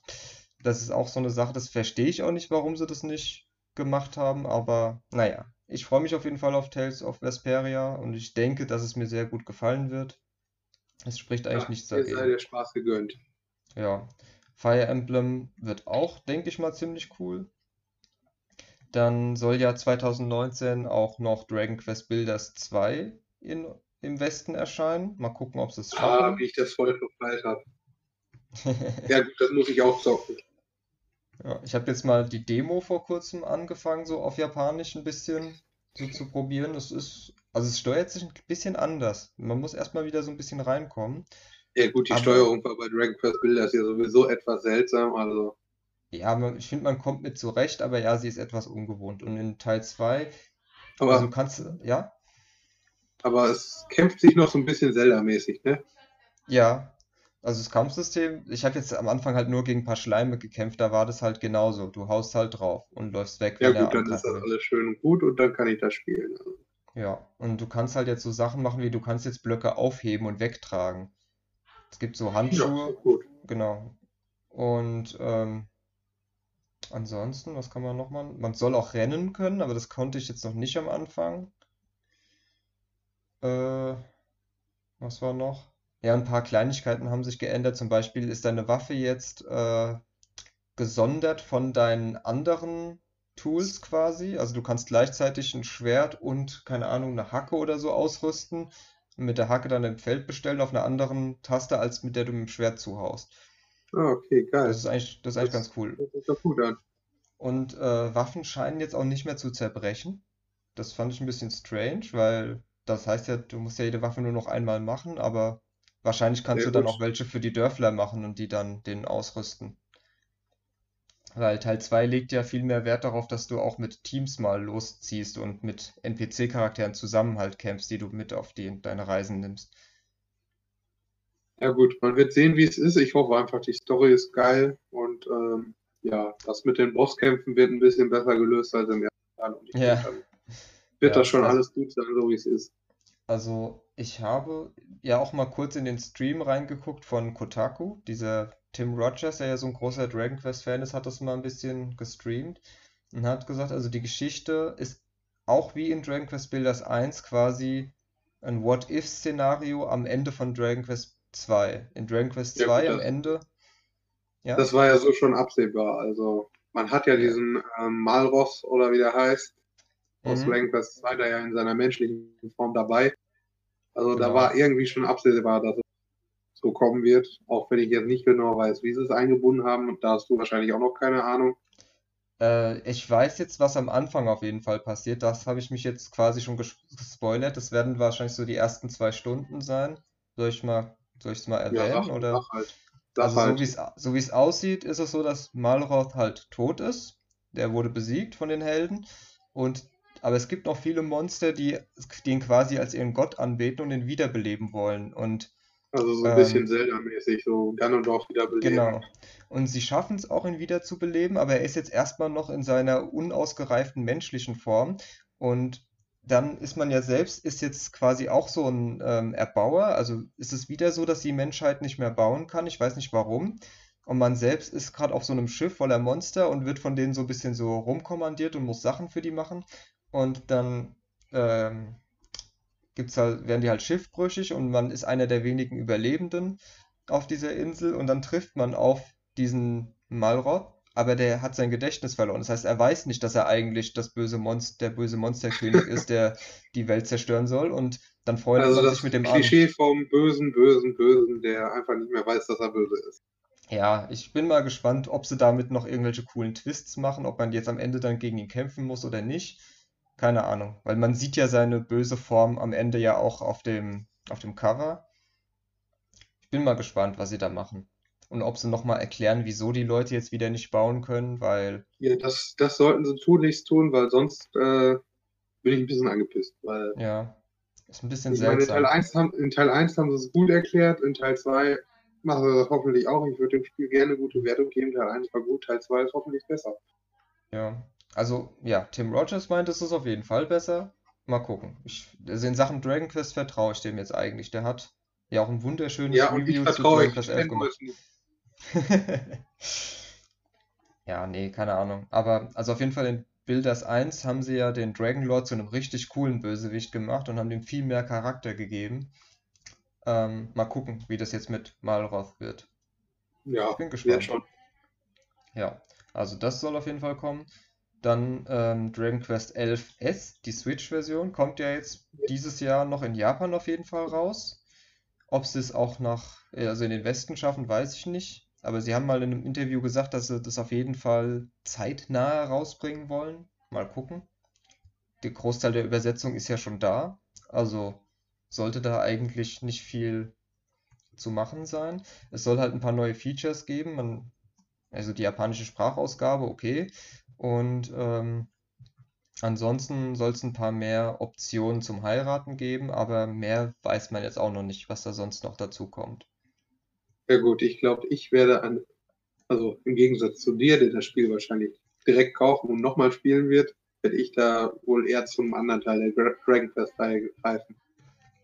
[SPEAKER 1] Das ist auch so eine Sache, das verstehe ich auch nicht, warum sie das nicht gemacht haben, aber naja. Ich freue mich auf jeden Fall auf Tales of Vesperia und ich denke, dass es mir sehr gut gefallen wird. Es spricht eigentlich
[SPEAKER 2] ja,
[SPEAKER 1] nichts
[SPEAKER 2] mir sei
[SPEAKER 1] dagegen.
[SPEAKER 2] der Spaß gegönnt.
[SPEAKER 1] Ja. Fire Emblem wird auch, denke ich mal, ziemlich cool. Dann soll ja 2019 auch noch Dragon Quest Builders 2 in, im Westen erscheinen. Mal gucken, ob sie es
[SPEAKER 2] Ah,
[SPEAKER 1] schaffen.
[SPEAKER 2] wie ich das voll verpeilt habe. Ja, gut, das muss ich auch zocken.
[SPEAKER 1] Ja, ich habe jetzt mal die Demo vor kurzem angefangen, so auf Japanisch ein bisschen so zu probieren. Es ist, also es steuert sich ein bisschen anders. Man muss erstmal wieder so ein bisschen reinkommen.
[SPEAKER 2] Ja, gut, die
[SPEAKER 1] Aber
[SPEAKER 2] Steuerung war bei Dragon Quest Builders ja sowieso etwas seltsam. Also,
[SPEAKER 1] ja, man, ich finde, man kommt mit zurecht, aber ja, sie ist etwas ungewohnt. Und in Teil 2, also du
[SPEAKER 2] aber,
[SPEAKER 1] kannst, ja,
[SPEAKER 2] aber es kämpft sich noch so ein bisschen Zelda-mäßig, ne?
[SPEAKER 1] ja, also das Kampfsystem, ich habe jetzt am Anfang halt nur gegen ein paar Schleime gekämpft, da war das halt genauso. Du haust halt drauf und läufst weg,
[SPEAKER 2] Ja,
[SPEAKER 1] wenn
[SPEAKER 2] gut, dann ist das alles schön und gut und dann kann ich das spielen. Also,
[SPEAKER 1] Ja, und du kannst halt jetzt so Sachen machen, wie du kannst jetzt Blöcke aufheben und wegtragen. Es gibt so
[SPEAKER 2] ja,
[SPEAKER 1] Handschuhe,
[SPEAKER 2] ist gut.
[SPEAKER 1] genau. Und ähm, ansonsten, was kann man noch machen? Man soll auch rennen können, aber das konnte ich jetzt noch nicht am Anfang. Äh, was war noch? Ja, ein paar Kleinigkeiten haben sich geändert. Zum Beispiel ist deine Waffe jetzt äh, gesondert von deinen anderen Tools quasi. Also du kannst gleichzeitig ein Schwert und, keine Ahnung, eine Hacke oder so ausrüsten. Und mit der Hacke dann im Feld bestellen auf einer anderen Taste, als mit der du mit dem Schwert zuhaust.
[SPEAKER 2] Ah, okay,
[SPEAKER 1] Das
[SPEAKER 2] geil.
[SPEAKER 1] ist eigentlich, das ist eigentlich
[SPEAKER 2] Das
[SPEAKER 1] ganz cool.
[SPEAKER 2] hört sich doch gut an.
[SPEAKER 1] Und äh, Waffen scheinen jetzt auch nicht mehr zu zerbrechen. Das fand ich ein bisschen strange, weil das heißt ja, du musst ja jede Waffe nur noch einmal machen, aber wahrscheinlich kannst
[SPEAKER 2] Ja,
[SPEAKER 1] du dann
[SPEAKER 2] gut.
[SPEAKER 1] auch welche für die Dörfler machen und die dann den ausrüsten. Weil Teil 2 legt ja viel mehr Wert darauf, dass du auch mit Teams mal losziehst und mit NPC-Charakteren zusammen halt kämpfst, die du mit auf die, deine Reisen nimmst.
[SPEAKER 2] Ja, gut, man wird sehen, wie es ist. Ich hoffe einfach, die Story ist geil und ähm, ja, das mit den Bosskämpfen wird ein bisschen besser gelöst als im ersten Teil. Und ich
[SPEAKER 1] Ja.
[SPEAKER 2] denke, wird
[SPEAKER 1] Ja,
[SPEAKER 2] das schon
[SPEAKER 1] also-
[SPEAKER 2] alles gut sein, so wie es ist.
[SPEAKER 1] Also, ich habe ja auch mal kurz in den Stream reingeguckt von Kotaku. Dieser Tim Rogers, der ja so ein großer Dragon Quest-Fan ist, hat das mal ein bisschen gestreamt und hat gesagt, also die Geschichte ist auch wie in Dragon Quest Builders 1 quasi ein What-If-Szenario am Ende von Dragon Quest 2. In Dragon Quest
[SPEAKER 2] Ja,
[SPEAKER 1] 2
[SPEAKER 2] gut,
[SPEAKER 1] am Ende, ja,
[SPEAKER 2] Das war ja so schon absehbar. Also, man hat ja diesen ähm, Malros oder wie der heißt, aus
[SPEAKER 1] Mhm.
[SPEAKER 2] Dragon Quest 2, der ja in seiner menschlichen Form dabei. Also, da
[SPEAKER 1] Genau.
[SPEAKER 2] war irgendwie schon absehbar, dass es so kommen wird. Auch wenn ich jetzt nicht genau weiß, wie sie es eingebunden haben. Und da hast du wahrscheinlich auch noch keine Ahnung.
[SPEAKER 1] Äh, ich weiß jetzt, was am Anfang auf jeden Fall passiert. Das habe ich mich jetzt quasi schon ges gespoilert. Das werden wahrscheinlich so die ersten zwei Stunden sein. Soll ich mal, soll ich es mal
[SPEAKER 2] Ja,
[SPEAKER 1] erwähnen?
[SPEAKER 2] sag,
[SPEAKER 1] Oder?
[SPEAKER 2] sag halt.
[SPEAKER 1] Also so
[SPEAKER 2] halt.
[SPEAKER 1] wie es, so wie es aussieht, ist es so, dass Malroth halt tot ist. Der wurde besiegt von den Helden. Und, aber es gibt noch viele Monster, die, ihn quasi als ihren Gott anbeten und ihn wiederbeleben wollen. Und
[SPEAKER 2] Also so ein
[SPEAKER 1] ähm,
[SPEAKER 2] bisschen Zelda-mäßig, so Ganondorf wiederbeleben.
[SPEAKER 1] Genau. Und sie schaffen es auch, ihn wieder zu beleben, aber er ist jetzt erstmal noch in seiner unausgereiften menschlichen Form. Und dann ist man ja selbst, ist jetzt quasi auch so ein ähm, Erbauer. Also ist es wieder so, dass die Menschheit nicht mehr bauen kann. Ich weiß nicht warum. Und man selbst ist gerade auf so einem Schiff voller Monster und wird von denen so ein bisschen so rumkommandiert und muss Sachen für die machen. Und dann ähm, gibt's halt, werden die halt schiffbrüchig und man ist einer der wenigen Überlebenden auf dieser Insel und dann trifft man auf diesen Malroth, aber der hat sein Gedächtnis verloren. Das heißt, er weiß nicht, dass er eigentlich das böse Monster, der böse Monsterkönig ist, der die Welt zerstören soll und dann freundet
[SPEAKER 2] Also das
[SPEAKER 1] sich mit dem.
[SPEAKER 2] Klischee vom bösen, bösen, bösen, der einfach nicht mehr weiß, dass er böse ist.
[SPEAKER 1] Ja, ich bin mal gespannt, ob sie damit noch irgendwelche coolen Twists machen, ob man jetzt am Ende dann gegen ihn kämpfen muss oder nicht. Keine Ahnung, weil man sieht ja seine böse Form am Ende ja auch auf dem, auf dem Cover. Ich bin mal gespannt, was sie da machen. Und ob sie nochmal erklären, wieso die Leute jetzt wieder nicht bauen können, weil,
[SPEAKER 2] Ja, das, das sollten sie tunlichst tun, weil sonst äh, bin ich ein bisschen angepisst. Weil
[SPEAKER 1] ja, ist ein bisschen
[SPEAKER 2] ich meine, in Teil,
[SPEAKER 1] seltsam.
[SPEAKER 2] 1 haben, in Teil 1 haben sie es gut erklärt, in Teil 2 machen sie das hoffentlich auch. Ich würde dem Spiel gerne gute Wertung geben. Teil 1 war gut, Teil 2 ist hoffentlich besser.
[SPEAKER 1] Ja, also ja, Tim Rogers meint, es ist auf jeden Fall besser. Mal gucken. Ich, also in Sachen Dragon Quest vertraue ich dem jetzt eigentlich. Der hat ja auch ein wunderschönes
[SPEAKER 2] Ja,
[SPEAKER 1] Review zu Dragon Quest 11 gemacht. Ja, nee, keine Ahnung. Aber also auf jeden Fall in Builders 1 haben sie ja den Dragon Lord zu einem richtig coolen Bösewicht gemacht und haben dem viel mehr Charakter gegeben. Ähm, mal gucken, wie das jetzt mit Malroth wird.
[SPEAKER 2] Ja,
[SPEAKER 1] Ich bin gespannt.
[SPEAKER 2] schon.
[SPEAKER 1] Ja, also das soll auf jeden Fall kommen. Dann ähm, Dragon Quest 11S, die Switch-Version, kommt ja jetzt dieses Jahr noch in Japan auf jeden Fall raus. Ob sie es auch nach, äh, also in den Westen schaffen, weiß ich nicht. Aber sie haben mal in einem Interview gesagt, dass sie das auf jeden Fall zeitnah rausbringen wollen. Mal gucken. Der Großteil der Übersetzung ist ja schon da. Also sollte da eigentlich nicht viel zu machen sein. Es soll halt ein paar neue Features geben. Man, also die japanische Sprachausgabe, okay. Und ähm, ansonsten soll es ein paar mehr Optionen zum Heiraten geben, aber mehr weiß man jetzt auch noch nicht, was da sonst noch dazu kommt.
[SPEAKER 2] Ja gut, ich glaube, ich werde an, also im Gegensatz zu dir, der das Spiel wahrscheinlich direkt kaufen und nochmal spielen wird, werde ich da wohl eher zum anderen Teil der Dra- Dragon Quest greifen.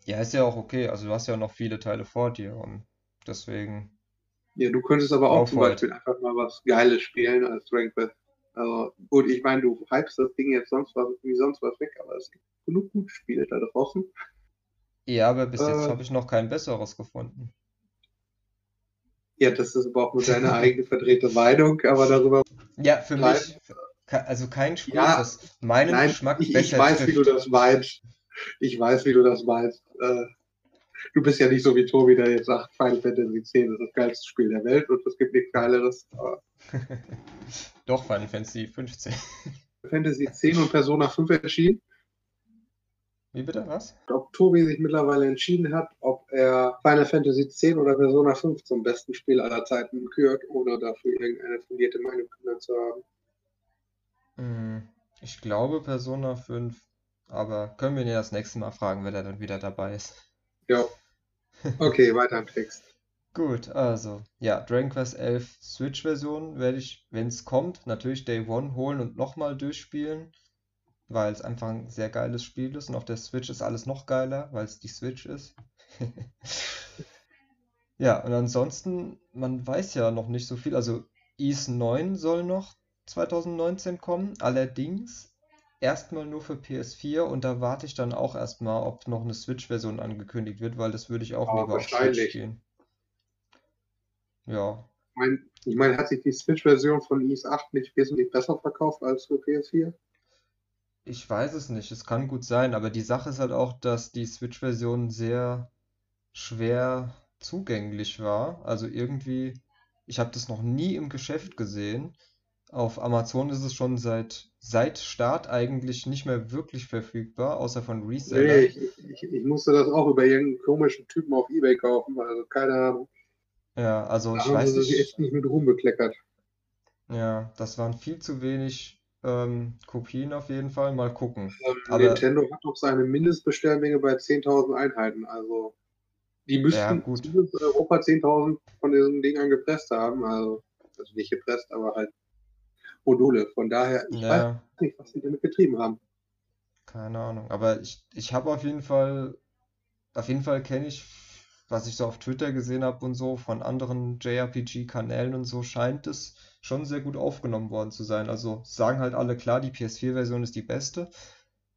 [SPEAKER 1] Ja, ist ja auch okay. Also du hast ja noch viele Teile vor dir und deswegen.
[SPEAKER 2] Ja, du könntest aber auch zum. Beispiel einfach mal was Geiles spielen als Dragon Quest. Also gut, ich meine, du hypst das Ding jetzt sonst was, wie sonst was weg, aber es gibt genug gute Spiele da draußen.
[SPEAKER 1] Ja, aber bis jetzt
[SPEAKER 2] Äh.
[SPEAKER 1] habe ich noch kein besseres gefunden.
[SPEAKER 2] Ja, das ist aber auch nur deine eigene verdrehte Meinung, aber darüber.
[SPEAKER 1] Ja, für
[SPEAKER 2] Nein.
[SPEAKER 1] mich, also kein Spiel,
[SPEAKER 2] Ja,
[SPEAKER 1] das meinen
[SPEAKER 2] Nein,
[SPEAKER 1] Geschmack
[SPEAKER 2] ich, ich
[SPEAKER 1] besser
[SPEAKER 2] weiß, wie du
[SPEAKER 1] trifft.
[SPEAKER 2] das meinst. Ich weiß, wie du das meinst. Äh, du bist ja nicht so wie Tobi, der jetzt sagt, Final Fantasy X ist das geilste Spiel der Welt und es gibt nichts Geileres. Aber
[SPEAKER 1] Doch, Final Fantasy 15.
[SPEAKER 2] Fantasy X und Persona 5 erschienen.
[SPEAKER 1] Wie bitte, was?
[SPEAKER 2] Ob Tobi sich mittlerweile entschieden hat, ob er Final Fantasy X oder Persona 5 zum besten Spiel aller Zeiten kürt, ohne dafür irgendeine fundierte Meinung zu haben.
[SPEAKER 1] Hm, Ich glaube Persona 5, aber können wir ihn ja das nächste Mal fragen, wenn er dann wieder dabei ist.
[SPEAKER 2] Ja. Okay, weiter im Text.
[SPEAKER 1] Gut, also, ja, Dragon Quest 11 Switch-Version werde ich, wenn es kommt, natürlich Day One holen und nochmal durchspielen, weil es einfach ein sehr geiles Spiel ist und auf der Switch ist alles noch geiler, weil es die Switch ist. Ja, und ansonsten, man weiß ja noch nicht so viel. Also, Ys 9 soll noch 2019 kommen, allerdings erstmal nur für PS4 und da warte ich dann auch erstmal, ob noch eine Switch-Version angekündigt wird, weil das würde ich auch
[SPEAKER 2] Aber
[SPEAKER 1] lieber auf Switch spielen. Ja,
[SPEAKER 2] Ich meine, ich mein, hat sich die Switch-Version von Ys 8 nicht wesentlich besser verkauft als für PS4?
[SPEAKER 1] ich weiß es nicht. Es kann gut sein, aber die Sache ist halt auch, dass die Switch-Version sehr schwer zugänglich war. Also irgendwie, ich habe das noch nie im Geschäft gesehen. Auf Amazon ist es schon seit, seit Start eigentlich nicht mehr wirklich verfügbar, außer von
[SPEAKER 2] Nee,
[SPEAKER 1] Resellern.
[SPEAKER 2] ich, ich, ich musste das auch über irgendeinen komischen Typen auf Ebay kaufen, also keine Ahnung.
[SPEAKER 1] Ja, also
[SPEAKER 2] Da
[SPEAKER 1] ich
[SPEAKER 2] haben
[SPEAKER 1] weiß
[SPEAKER 2] sie sich
[SPEAKER 1] nicht.
[SPEAKER 2] echt nicht mit Ruhm bekleckert.
[SPEAKER 1] Ja, das waren viel zu wenig ähm, Kopien auf jeden Fall. Mal gucken.
[SPEAKER 2] Ähm,
[SPEAKER 1] Aber
[SPEAKER 2] Nintendo hat doch seine Mindestbestellmenge bei 10.000 Einheiten, also die
[SPEAKER 1] ja,
[SPEAKER 2] müssten
[SPEAKER 1] gut.
[SPEAKER 2] zumindest in Europa 10.000 von diesen Dingern gepresst haben, also, also nicht gepresst, aber halt Module. Von daher, ich weiß
[SPEAKER 1] Ja,
[SPEAKER 2] nicht, was sie damit getrieben haben.
[SPEAKER 1] keine Ahnung. Aber ich, ich habe auf jeden Fall, auf jeden Fall kenne ich, was ich so auf Twitter gesehen habe und so von anderen JRPG-Kanälen und so, scheint es schon sehr gut aufgenommen worden zu sein. Also sagen halt alle klar, die PS4-Version ist die beste,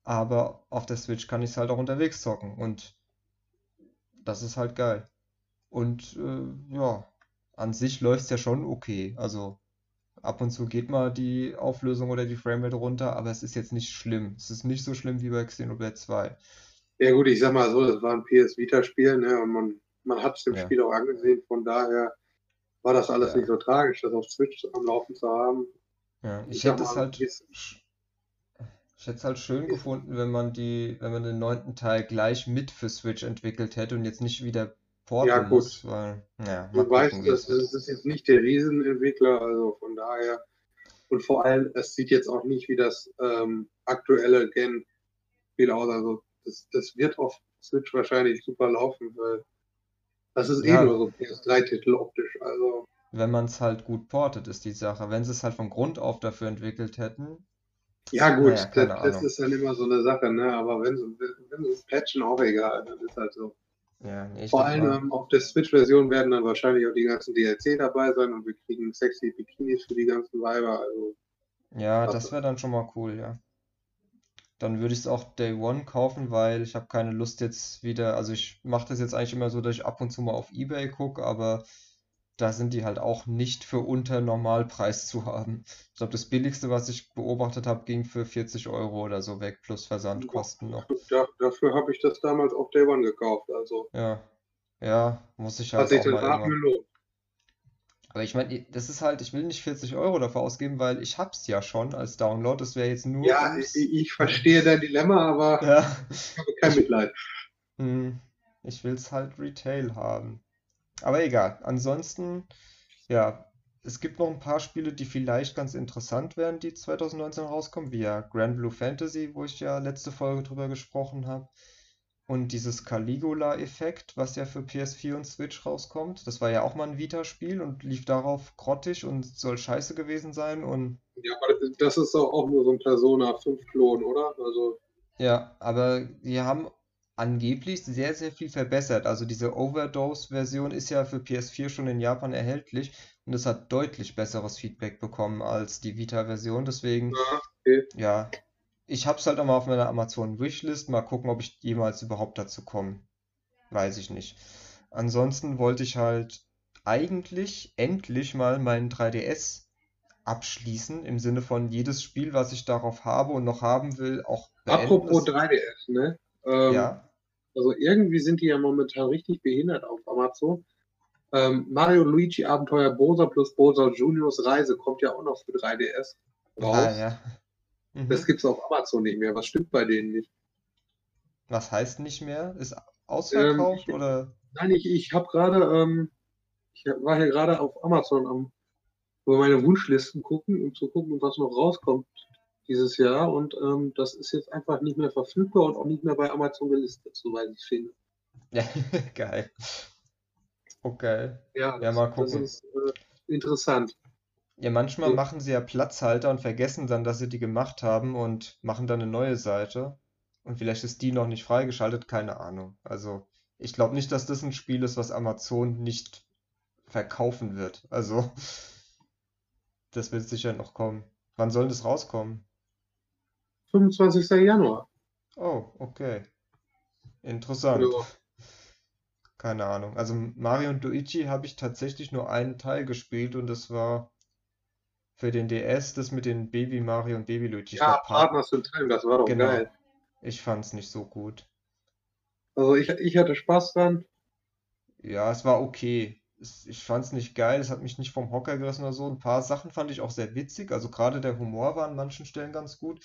[SPEAKER 1] aber auf der Switch kann ich es halt auch unterwegs zocken und das ist halt geil. Und äh, ja, an sich läuft es ja schon okay. Also ab und zu geht mal die Auflösung oder die Framerate runter, aber es ist jetzt nicht schlimm. Es ist nicht so schlimm wie bei Xenoblade 2.
[SPEAKER 2] Ja gut, ich sag mal so, das war ein PS Vita-Spiel, ne, und man, man hat es dem
[SPEAKER 1] Ja,
[SPEAKER 2] Spiel auch angesehen, von daher war das alles nicht
[SPEAKER 1] ja,
[SPEAKER 2] so tragisch, das auf Switch am Laufen zu haben.
[SPEAKER 1] ja.
[SPEAKER 2] Ich
[SPEAKER 1] Ich hätte es halt, ich hätte es halt schön gefunden, wenn man die, wenn man den neunten Teil gleich mit für Switch entwickelt hätte und jetzt nicht wieder
[SPEAKER 2] ja
[SPEAKER 1] porten
[SPEAKER 2] gut,
[SPEAKER 1] muss, weil, ja,
[SPEAKER 2] du weißt, das, das ist jetzt nicht der Riesenentwickler, also von daher, und vor allem, es sieht jetzt auch nicht wie das ähm, aktuelle Gen-Spiel aus, also das, das wird auf Switch wahrscheinlich super laufen, weil das ist eh nur
[SPEAKER 1] Ja,
[SPEAKER 2] so PS3-Titel optisch, also
[SPEAKER 1] wenn man es halt gut portet, ist die Sache. Wenn sie es halt von Grund auf dafür entwickelt hätten,
[SPEAKER 2] Ja, gut,
[SPEAKER 1] naja,
[SPEAKER 2] das, das ist dann immer so eine Sache, ne? Aber wenn sie, wenn sie es patchen, auch egal, das ist halt so.
[SPEAKER 1] Ja, nee,
[SPEAKER 2] Vor allem ähm, auf der Switch-Version werden dann wahrscheinlich auch die ganzen DLC dabei sein und wir kriegen sexy Bikinis für die ganzen Weiber, also
[SPEAKER 1] ja,
[SPEAKER 2] das
[SPEAKER 1] das wäre dann schon mal cool, ja. Dann würde ich es auch Day One kaufen, weil ich habe keine Lust jetzt wieder, also ich mache das jetzt eigentlich immer so, dass ich ab und zu mal auf eBay gucke, aber da sind die halt auch nicht für unter Normalpreis zu haben. Ich glaube, das billigste, was ich beobachtet habe, ging für 40 Euro oder so weg, plus
[SPEAKER 2] ja,
[SPEAKER 1] Versandkosten noch.
[SPEAKER 2] da, dafür habe ich das damals auf Day One gekauft, also
[SPEAKER 1] Ja, ja, muss ich
[SPEAKER 2] hat
[SPEAKER 1] halt
[SPEAKER 2] sich
[SPEAKER 1] mal
[SPEAKER 2] Rat
[SPEAKER 1] irgendwann.
[SPEAKER 2] gelohnt.
[SPEAKER 1] Aber ich meine, das ist halt, ich will nicht 40 Euro dafür ausgeben, weil ich hab's ja schon als Download. Das wäre jetzt nur
[SPEAKER 2] Ja, ich, ich verstehe dein Dilemma, aber
[SPEAKER 1] ja,
[SPEAKER 2] ich habe kein Mitleid.
[SPEAKER 1] hm, ich will's halt Retail haben. Aber egal. Ansonsten, ja, es gibt noch ein paar Spiele, die vielleicht ganz interessant wären, die 2019 rauskommen, wie ja Grand Blue Fantasy, wo ich ja letzte Folge drüber gesprochen habe. Und dieses Caligula-Effekt, was ja für PS4 und Switch rauskommt, das war ja auch mal ein Vita-Spiel und lief darauf grottig und soll scheiße gewesen sein. Und
[SPEAKER 2] Ja, aber das ist doch auch nur so ein Persona 5 Klon, oder? Also,
[SPEAKER 1] ja, aber die haben angeblich sehr, sehr viel verbessert. Also diese Overdose-Version ist ja für PS4 schon in Japan erhältlich und es hat deutlich besseres Feedback bekommen als die Vita-Version. Deswegen,
[SPEAKER 2] ja, okay.
[SPEAKER 1] ja, ich hab's halt auch mal auf meiner Amazon-Wishlist. Mal gucken, ob ich jemals überhaupt dazu komme. Weiß ich nicht. Ansonsten wollte ich halt eigentlich endlich mal meinen 3DS abschließen, im Sinne von jedes Spiel, was ich darauf habe und noch haben will, auch beenden.
[SPEAKER 2] Apropos
[SPEAKER 1] Das,
[SPEAKER 2] 3DS, ne? Ähm,
[SPEAKER 1] ja,
[SPEAKER 2] also irgendwie sind die ja momentan richtig behindert auf Amazon. Ähm, Mario Luigi Abenteuer Bowser plus Bowser Juniors Reise kommt ja auch noch für 3DS
[SPEAKER 1] ah
[SPEAKER 2] raus.
[SPEAKER 1] Ja.
[SPEAKER 2] Das
[SPEAKER 1] Mhm.
[SPEAKER 2] gibt's auf Amazon nicht mehr. Was stimmt bei denen nicht?
[SPEAKER 1] Was heißt nicht mehr? Ist
[SPEAKER 2] Ähm,
[SPEAKER 1] ausverkauft
[SPEAKER 2] ich,
[SPEAKER 1] oder?
[SPEAKER 2] nein, ich, ich habe gerade, ähm, ich war hier gerade auf Amazon am über meine Wunschlisten gucken, um zu gucken, was noch rauskommt dieses Jahr. Und ähm, das ist jetzt einfach nicht mehr verfügbar und auch nicht mehr bei Amazon gelistet, soweit ich finde.
[SPEAKER 1] Ja, geil. Okay.
[SPEAKER 2] Ja,
[SPEAKER 1] Ja, mal
[SPEAKER 2] das
[SPEAKER 1] gucken.
[SPEAKER 2] ist äh, interessant.
[SPEAKER 1] Ja, manchmal
[SPEAKER 2] So.
[SPEAKER 1] machen sie ja Platzhalter und vergessen dann, dass sie die gemacht haben und machen dann eine neue Seite. Und vielleicht ist die noch nicht freigeschaltet, keine Ahnung. Also, ich glaube nicht, dass das ein Spiel ist, was Amazon nicht verkaufen wird. Also, das wird sicher noch kommen. Wann soll das rauskommen?
[SPEAKER 2] 25. Januar.
[SPEAKER 1] Oh, okay. Interessant.
[SPEAKER 2] Ja.
[SPEAKER 1] Keine Ahnung. Also Mario und Luigi habe ich tatsächlich nur einen Teil gespielt und das war für den DS das mit den Baby Mario und Baby Luigi. Ich
[SPEAKER 2] Ja, Partners in Time, das war doch
[SPEAKER 1] Genau.
[SPEAKER 2] geil.
[SPEAKER 1] Ich fand's nicht so gut.
[SPEAKER 2] Also ich, ich hatte Spaß dran.
[SPEAKER 1] Ja, es war okay. Es, ich fand's nicht geil, es hat mich nicht vom Hocker gerissen oder so. Ein paar Sachen fand ich auch sehr witzig. Also gerade der Humor war an manchen Stellen ganz gut.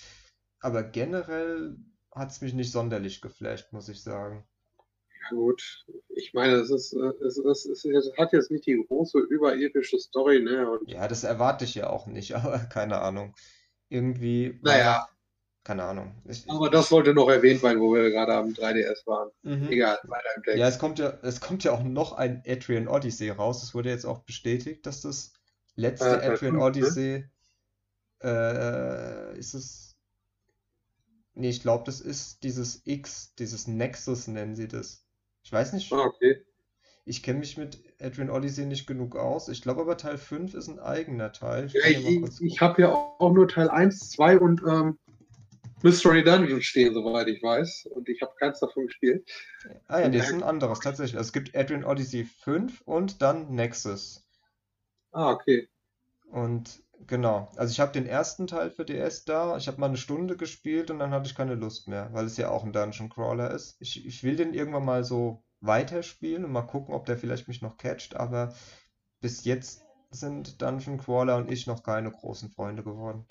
[SPEAKER 1] Aber generell hat's mich nicht sonderlich geflasht, muss ich sagen.
[SPEAKER 2] Ja gut, ich meine, es ist, äh, es ist, es ist, hat jetzt nicht die große überepische Story, ne? Und
[SPEAKER 1] Ja, das erwarte ich ja auch nicht, aber keine Ahnung. Irgendwie
[SPEAKER 2] naja,
[SPEAKER 1] keine Ahnung. Ich,
[SPEAKER 2] aber das sollte noch erwähnt werden, wo wir gerade am 3DS waren.
[SPEAKER 1] mhm.
[SPEAKER 2] Egal, weiter im
[SPEAKER 1] Ja,
[SPEAKER 2] Text.
[SPEAKER 1] es kommt ja, es kommt ja auch noch ein Adrian Odyssey raus. Es wurde jetzt auch bestätigt, dass das letzte
[SPEAKER 2] Äh, Teil
[SPEAKER 1] Adrian
[SPEAKER 2] 5, ne?
[SPEAKER 1] Odyssey, äh, ist es, nee, ich glaube, das ist dieses X, dieses Nexus nennen sie das. Ich weiß nicht,
[SPEAKER 2] Ah, okay.
[SPEAKER 1] ich kenne mich mit Adrian Odyssey nicht genug aus. Ich glaube aber Teil 5 ist ein eigener Teil. Ich
[SPEAKER 2] Ja, ich, ich, habe ja auch nur Teil 1, 2 und ähm, Mystery Dungeon stehen, soweit ich weiß. Und ich habe keins davon gespielt.
[SPEAKER 1] Ah ja, das ist ein anderes, tatsächlich. Also es gibt Adrian Odyssey 5 und dann Nexus.
[SPEAKER 2] ah, okay.
[SPEAKER 1] Und genau, also ich habe den ersten Teil für DS da. Ich habe mal eine Stunde gespielt und dann hatte ich keine Lust mehr, weil es ja auch ein Dungeon Crawler ist. Ich, ich will den irgendwann mal so weiterspielen und mal gucken, ob der vielleicht mich noch catcht, aber bis jetzt sind Dungeon Crawler und ich noch keine großen Freunde geworden.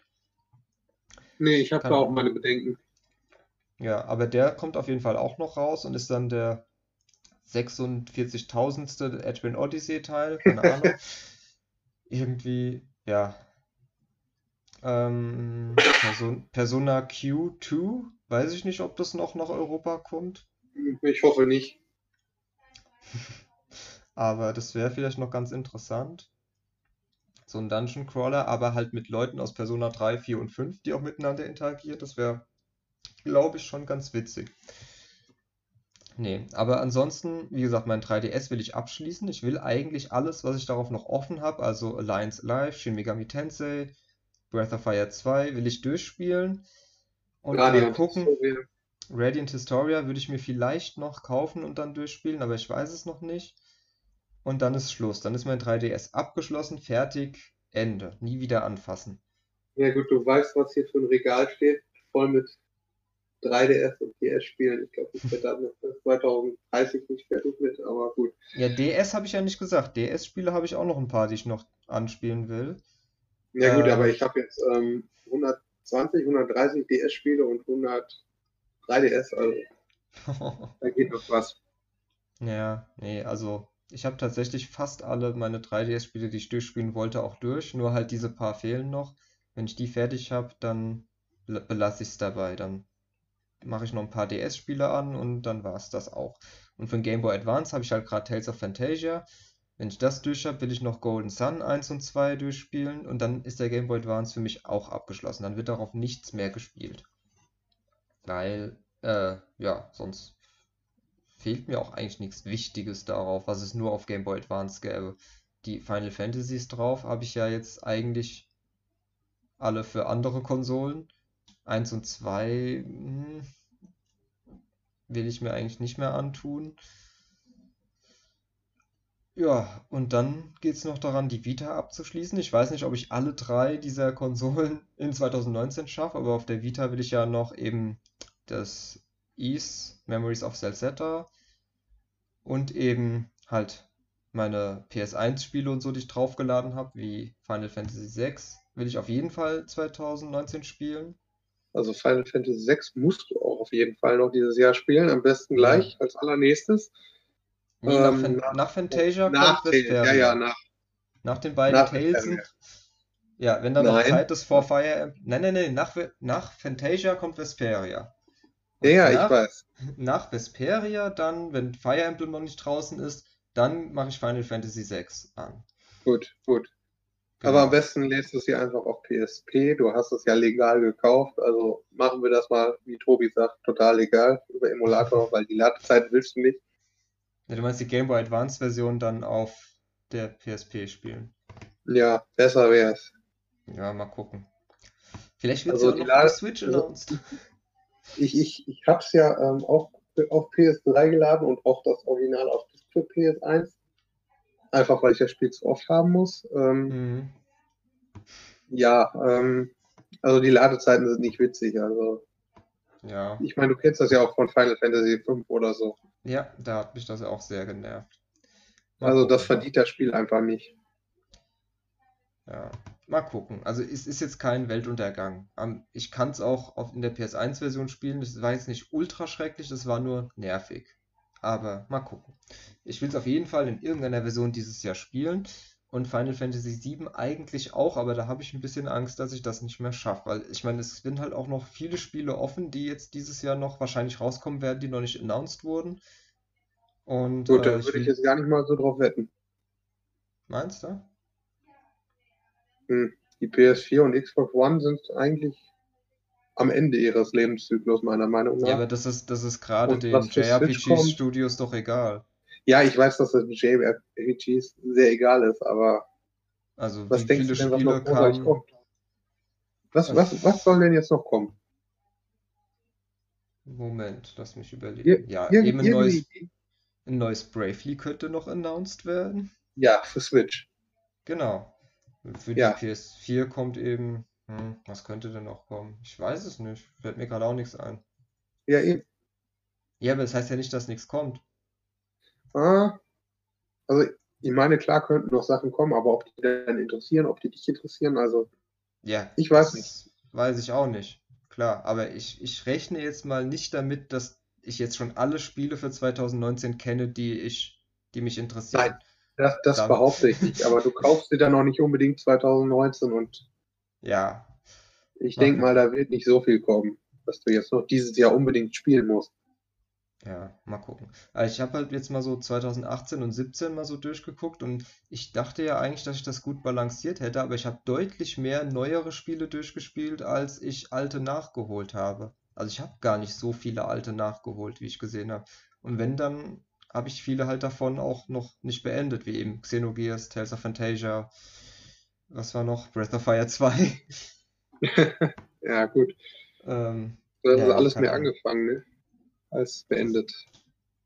[SPEAKER 2] Nee, ich habe da auch meine Bedenken.
[SPEAKER 1] ja, aber der kommt auf jeden Fall auch noch raus und ist dann der 46.000. Adrian Odyssey Teil, keine Ahnung. Irgendwie, ja. Ähm, Person, Persona Q2, weiß ich nicht, ob das noch nach Europa kommt,
[SPEAKER 2] Ich hoffe nicht.
[SPEAKER 1] aber das wäre vielleicht noch ganz interessant. So ein Dungeon Crawler, aber halt mit Leuten aus Persona 3, 4 und 5, die auch miteinander interagieren. Das wäre, glaube ich, schon ganz witzig. Nee, aber ansonsten, wie gesagt, mein 3DS will ich abschließen. Ich will eigentlich alles, was ich darauf noch offen habe, also Alliance Alive, Shin Megami Tensei, Breath of Fire 2, will ich durchspielen und mal
[SPEAKER 2] Radiant
[SPEAKER 1] gucken.
[SPEAKER 2] Historia.
[SPEAKER 1] Radiant Historia würde ich mir vielleicht noch kaufen und dann durchspielen, aber ich weiß es noch nicht. Und dann ist Schluss. Dann ist mein 3DS abgeschlossen, fertig, Ende. Nie wieder anfassen.
[SPEAKER 2] Ja gut, du weißt, was hier für ein Regal steht, voll mit 3DS und DS-Spielen. Ich glaube, ich werde da noch bis 2030 nicht fertig mit, aber gut.
[SPEAKER 1] Ja, DS habe ich ja nicht gesagt. DS-Spiele habe ich auch noch ein paar, die ich noch anspielen will.
[SPEAKER 2] Ja gut, aber
[SPEAKER 1] Äh,
[SPEAKER 2] ich habe jetzt ähm, 120, 130 DS-Spiele und 100 3DS, also da geht noch was.
[SPEAKER 1] Ja, nee, also ich habe tatsächlich fast alle meine 3DS-Spiele, die ich durchspielen wollte, auch durch. Nur halt diese paar fehlen noch. Wenn ich die fertig habe, dann bel- belasse ich es dabei. Dann mache ich noch ein paar DS-Spiele an und dann war es das auch. Und für den Game Boy Advance habe ich halt gerade Tales of Fantasia. Wenn ich das durch habe, will ich noch Golden Sun 1 und 2 durchspielen und dann ist der Game Boy Advance für mich auch abgeschlossen. Dann wird darauf nichts mehr gespielt. Weil, äh, ja, sonst fehlt mir auch eigentlich nichts Wichtiges darauf, was es nur auf Game Boy Advance gäbe. Die Final Fantasies drauf habe ich ja jetzt eigentlich alle für andere Konsolen. 1 und 2 hm, will ich mir eigentlich nicht mehr antun. Ja, und dann geht es noch daran, die Vita abzuschließen. Ich weiß nicht, ob ich alle drei dieser Konsolen in 2019 schaffe, aber auf der Vita will ich ja noch eben das Ys Memories of Celceta und eben halt meine PS1-Spiele und so, die ich draufgeladen habe, wie Final Fantasy VI, will ich auf jeden Fall 2019 spielen.
[SPEAKER 2] Also Final Fantasy 6 musst du auch auf jeden Fall noch dieses Jahr spielen, am besten
[SPEAKER 1] Ja.
[SPEAKER 2] gleich als allernächstes.
[SPEAKER 1] Nee, nach,
[SPEAKER 2] Ähm, nach,
[SPEAKER 1] nach Fantasia
[SPEAKER 2] nach
[SPEAKER 1] kommt
[SPEAKER 2] Tales, ja, ja,
[SPEAKER 1] Vesperia.
[SPEAKER 2] nach,
[SPEAKER 1] Nach den beiden
[SPEAKER 2] nach
[SPEAKER 1] Tales
[SPEAKER 2] Vesperia.
[SPEAKER 1] sind, ja, wenn da noch. Zeit ist vor Fire Emblem. Nein, nein, nein, nach, nach Fantasia kommt Vesperia.
[SPEAKER 2] Ja,
[SPEAKER 1] Und
[SPEAKER 2] ja, ich
[SPEAKER 1] nach,
[SPEAKER 2] weiß.
[SPEAKER 1] nach Vesperia dann, wenn Fire Emblem noch nicht draußen ist, dann mache ich Final Fantasy VI an.
[SPEAKER 2] Gut, gut.
[SPEAKER 1] Genau.
[SPEAKER 2] Aber am besten lädst du es hier einfach auf PSP. Du hast es ja legal gekauft. Also machen wir das mal, wie Tobi sagt, total legal über Emulator, weil die Ladezeit willst du nicht.
[SPEAKER 1] Ja, du meinst die Game Boy Advance Version dann auf der PSP spielen?
[SPEAKER 2] Ja, besser wäre es.
[SPEAKER 1] Ja, mal gucken. Vielleicht wird
[SPEAKER 2] Also
[SPEAKER 1] ja auch
[SPEAKER 2] die
[SPEAKER 1] noch
[SPEAKER 2] Lade-
[SPEAKER 1] Switch
[SPEAKER 2] also-
[SPEAKER 1] announced.
[SPEAKER 2] Ich, ich, ich habe es ja ähm, auch auf PS3 geladen und auch das Original auf für PS1. Einfach weil ich das Spiel zu oft haben muss. Ähm,
[SPEAKER 1] Mhm.
[SPEAKER 2] ja, ähm, also die Ladezeiten sind nicht witzig. Also
[SPEAKER 1] Ja.
[SPEAKER 2] ich meine, du kennst das ja auch von Final Fantasy V oder so.
[SPEAKER 1] Ja, da hat mich das auch sehr genervt. Mal
[SPEAKER 2] Also das
[SPEAKER 1] gucken.
[SPEAKER 2] verdient das Spiel einfach nicht.
[SPEAKER 1] Ja, mal gucken. Also es ist jetzt kein Weltuntergang. Am- Ich kann es auch in der PS1-Version spielen. Das war jetzt nicht ultra schrecklich, das war nur nervig. Aber mal gucken. Ich will es auf jeden Fall in irgendeiner Version dieses Jahr spielen. Und Final Fantasy VII eigentlich auch, aber da habe ich ein bisschen Angst, dass ich das nicht mehr schaffe. Weil ich meine, es sind halt auch noch viele Spiele offen, die jetzt dieses Jahr noch wahrscheinlich rauskommen werden, die noch nicht announced wurden. Und
[SPEAKER 2] Gut,
[SPEAKER 1] äh,
[SPEAKER 2] da
[SPEAKER 1] ich
[SPEAKER 2] würde ich
[SPEAKER 1] will,
[SPEAKER 2] jetzt gar nicht mal so drauf wetten.
[SPEAKER 1] meinst du?
[SPEAKER 2] Hm. Die PS4 und Xbox One sind eigentlich am Ende ihres Lebenszyklus, meiner Meinung nach.
[SPEAKER 1] Ja, aber das ist, das ist gerade den JRPG-Studios doch egal.
[SPEAKER 2] Ja, ich weiß, dass das mit JRPGs sehr egal ist, aber
[SPEAKER 1] Also
[SPEAKER 2] was denkst du denn, was
[SPEAKER 1] Spiele
[SPEAKER 2] noch großartig kommt? Was, was, was soll denn jetzt noch kommen?
[SPEAKER 1] Moment, lass mich überlegen. Ja,
[SPEAKER 2] irgend-
[SPEAKER 1] eben ein neues, ein neues Bravely könnte noch announced werden.
[SPEAKER 2] Ja, für Switch.
[SPEAKER 1] Genau. Für die
[SPEAKER 2] Ja.
[SPEAKER 1] PS4 kommt eben, hm, was könnte denn noch kommen? Ich weiß es nicht. Fällt mir gerade auch nichts ein.
[SPEAKER 2] Ja, eben.
[SPEAKER 1] Ja, aber das heißt ja nicht, dass nichts kommt.
[SPEAKER 2] Ah, also ich meine, klar könnten noch Sachen kommen, aber ob die dann interessieren, ob die dich interessieren, also
[SPEAKER 1] Ja,
[SPEAKER 2] Ich weiß nicht.
[SPEAKER 1] weiß ich auch nicht. Klar, aber ich, ich rechne jetzt mal nicht damit, dass ich jetzt schon alle Spiele für 2019 kenne, die ich, die mich interessieren.
[SPEAKER 2] Nein. das, das behaupte ich nicht, aber du kaufst dir dann noch nicht unbedingt 2019 und
[SPEAKER 1] Ja,
[SPEAKER 2] ich denke mal, da wird nicht so viel kommen, dass du jetzt noch dieses Jahr unbedingt spielen musst.
[SPEAKER 1] Ja, mal gucken. Also ich habe halt jetzt mal so 2018 und 17 mal so durchgeguckt und ich dachte ja eigentlich, dass ich das gut balanciert hätte, aber ich habe deutlich mehr neuere Spiele durchgespielt, als ich alte nachgeholt habe. Also ich habe gar nicht so viele alte nachgeholt, wie ich gesehen habe. Und wenn, dann habe ich viele halt davon auch noch nicht beendet, wie eben Xenogears, Tales of Phantasia, was war noch? Breath of Fire 2.
[SPEAKER 2] Ja, gut.
[SPEAKER 1] Ähm,
[SPEAKER 2] Das
[SPEAKER 1] Ja,
[SPEAKER 2] ist alles mehr angefangen, ne? Als beendet.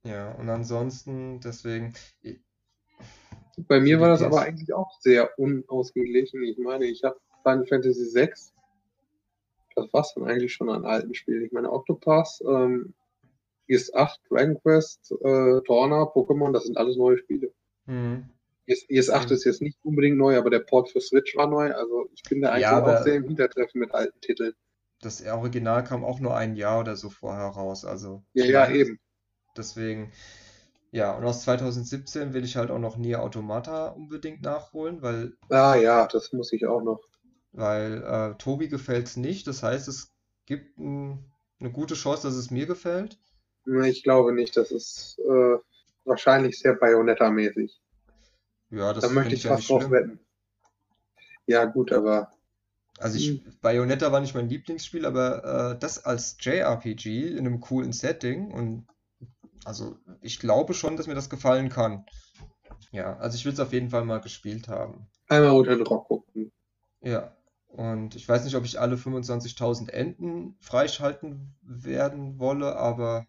[SPEAKER 1] ja, und ansonsten, deswegen,
[SPEAKER 2] Bei mir war das aber eigentlich auch sehr unausgeglichen. Ich meine, ich habe Final Fantasy VI, das war's dann eigentlich schon an alten Spielen. Ich meine, Octopath, ähm, IS-8, Dragon Quest, äh, Torna, Pokémon, das sind alles neue Spiele.
[SPEAKER 1] hm.
[SPEAKER 2] IS, IS-8
[SPEAKER 1] Mhm.
[SPEAKER 2] ist jetzt nicht unbedingt neu, aber der Port für Switch war neu. Also ich bin da eigentlich
[SPEAKER 1] Ja,
[SPEAKER 2] auch sehr im Hintertreffen mit alten Titeln.
[SPEAKER 1] Das Original kam auch nur ein Jahr oder so vorher raus, also
[SPEAKER 2] Ja, ja, eben.
[SPEAKER 1] deswegen, ja, und aus 2017 will ich halt auch noch Nier Automata unbedingt nachholen, weil,
[SPEAKER 2] Ah ja, das muss ich auch noch.
[SPEAKER 1] weil äh, Tobi gefällt es nicht, das heißt, es gibt ein, eine gute Chance, dass es mir gefällt.
[SPEAKER 2] Ich glaube nicht, das ist äh, wahrscheinlich sehr Bayonetta-mäßig.
[SPEAKER 1] Ja, das
[SPEAKER 2] Da möchte ich
[SPEAKER 1] ich
[SPEAKER 2] fast drauf wetten. Ja, gut, aber
[SPEAKER 1] Also ich, Bayonetta war nicht mein Lieblingsspiel, aber äh, das als JRPG in einem coolen Setting und also ich glaube schon, dass mir das gefallen kann. Ja, also ich will es auf jeden Fall mal gespielt haben.
[SPEAKER 2] einmal unter den Rock gucken.
[SPEAKER 1] Ja, und ich weiß nicht, ob ich alle 25.000 Enden freischalten werden wolle, aber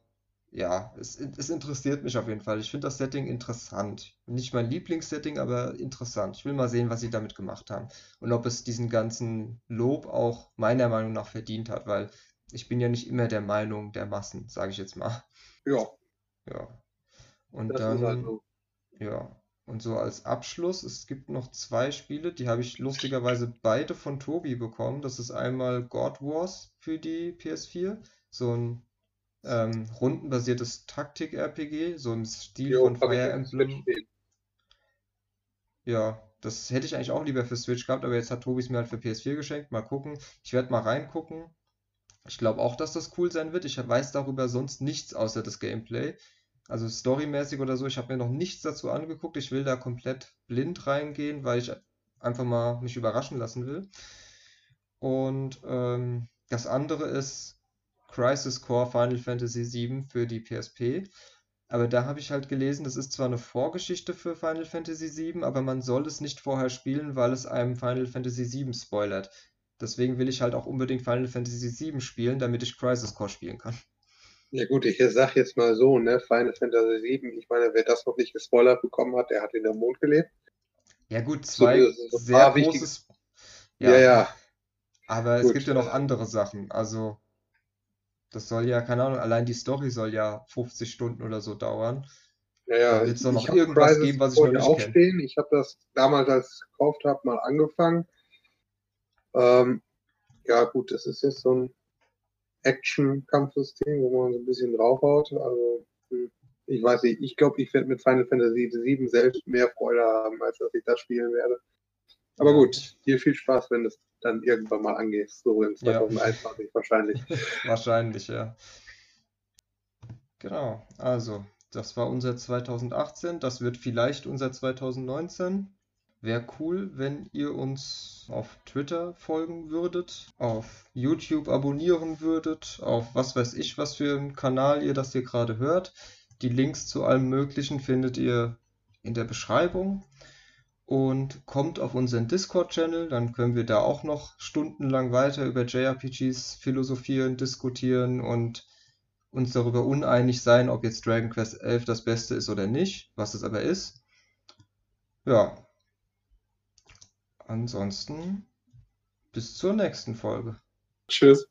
[SPEAKER 1] ja, es, es interessiert mich auf jeden Fall. Ich finde das Setting interessant. Nicht mein Lieblingssetting, aber interessant. Ich will mal sehen, was sie damit gemacht haben und ob es diesen ganzen Lob auch meiner Meinung nach verdient hat, weil ich bin ja nicht immer der Meinung der Massen, sage ich jetzt mal.
[SPEAKER 2] Ja,
[SPEAKER 1] Ja. Und
[SPEAKER 2] das
[SPEAKER 1] dann
[SPEAKER 2] halt so.
[SPEAKER 1] ja, und so als Abschluss, es gibt noch zwei Spiele, die habe ich lustigerweise beide von Tobi bekommen. Das ist einmal God Wars für die PS4, so ein ähm, rundenbasiertes Taktik-RPG, so im Stil
[SPEAKER 2] Jo,
[SPEAKER 1] von Fire Emblem. Ja, das hätte ich eigentlich auch lieber für Switch gehabt, aber jetzt hat Tobi es mir halt für PS4 geschenkt. Mal gucken. Ich werde mal reingucken. Ich glaube auch, dass das cool sein wird. Ich weiß darüber sonst nichts außer das Gameplay. Also storymäßig oder so, ich habe mir noch nichts dazu angeguckt. Ich will da komplett blind reingehen, weil ich einfach mal mich überraschen lassen will. Und ähm, das andere ist Crisis Core Final Fantasy VII für die PSP. Aber da habe ich halt gelesen, das ist zwar eine Vorgeschichte für Final Fantasy VII, aber man soll es nicht vorher spielen, weil es einem Final Fantasy VII spoilert. Deswegen will ich halt auch unbedingt Final Fantasy VII spielen, damit ich Crisis Core spielen kann.
[SPEAKER 2] Ja gut, ich sag jetzt mal so, ne, Final Fantasy VII, ich meine, wer das noch nicht gespoilert bekommen hat, der hat in der Mond gelebt.
[SPEAKER 1] Ja gut, zwei so, sehr großes...
[SPEAKER 2] Ja, ja. ja.
[SPEAKER 1] Aber gut, es gibt ja noch andere Sachen, also das soll ja, keine Ahnung, allein die Story soll ja 50 Stunden oder so dauern.
[SPEAKER 2] Ja, ja.
[SPEAKER 1] Es doch noch irgendwas Crisis geben, was ich noch nicht
[SPEAKER 2] aufstehen. Ich habe das damals, als ich es gekauft habe, mal angefangen. Ähm, ja, gut, das ist jetzt so ein Action-Kampfsystem, wo man so ein bisschen draufhaut. Also, hm, ich weiß nicht, ich glaube, ich werde mit Final Fantasy VII selbst mehr Freude haben, als dass ich das spielen werde. Aber ja. gut, dir viel Spaß, wenn es dann irgendwann mal angehst, so in 2021 ja. wahrscheinlich.
[SPEAKER 1] wahrscheinlich, ja. Genau, also das war unser 2018, das wird vielleicht unser 2019. Wäre cool, wenn ihr uns auf Twitter folgen würdet, auf YouTube abonnieren würdet, auf was weiß ich, was für einen Kanal ihr das hier gerade hört. Die Links zu allem Möglichen findet ihr in der Beschreibung und kommt auf unseren Discord-Channel, dann können wir da auch noch stundenlang weiter über JRPGs philosophieren, diskutieren und uns darüber uneinig sein, ob jetzt Dragon Quest 11 das Beste ist oder nicht, was es aber ist. Ja. Ansonsten bis zur nächsten Folge.
[SPEAKER 2] Tschüss.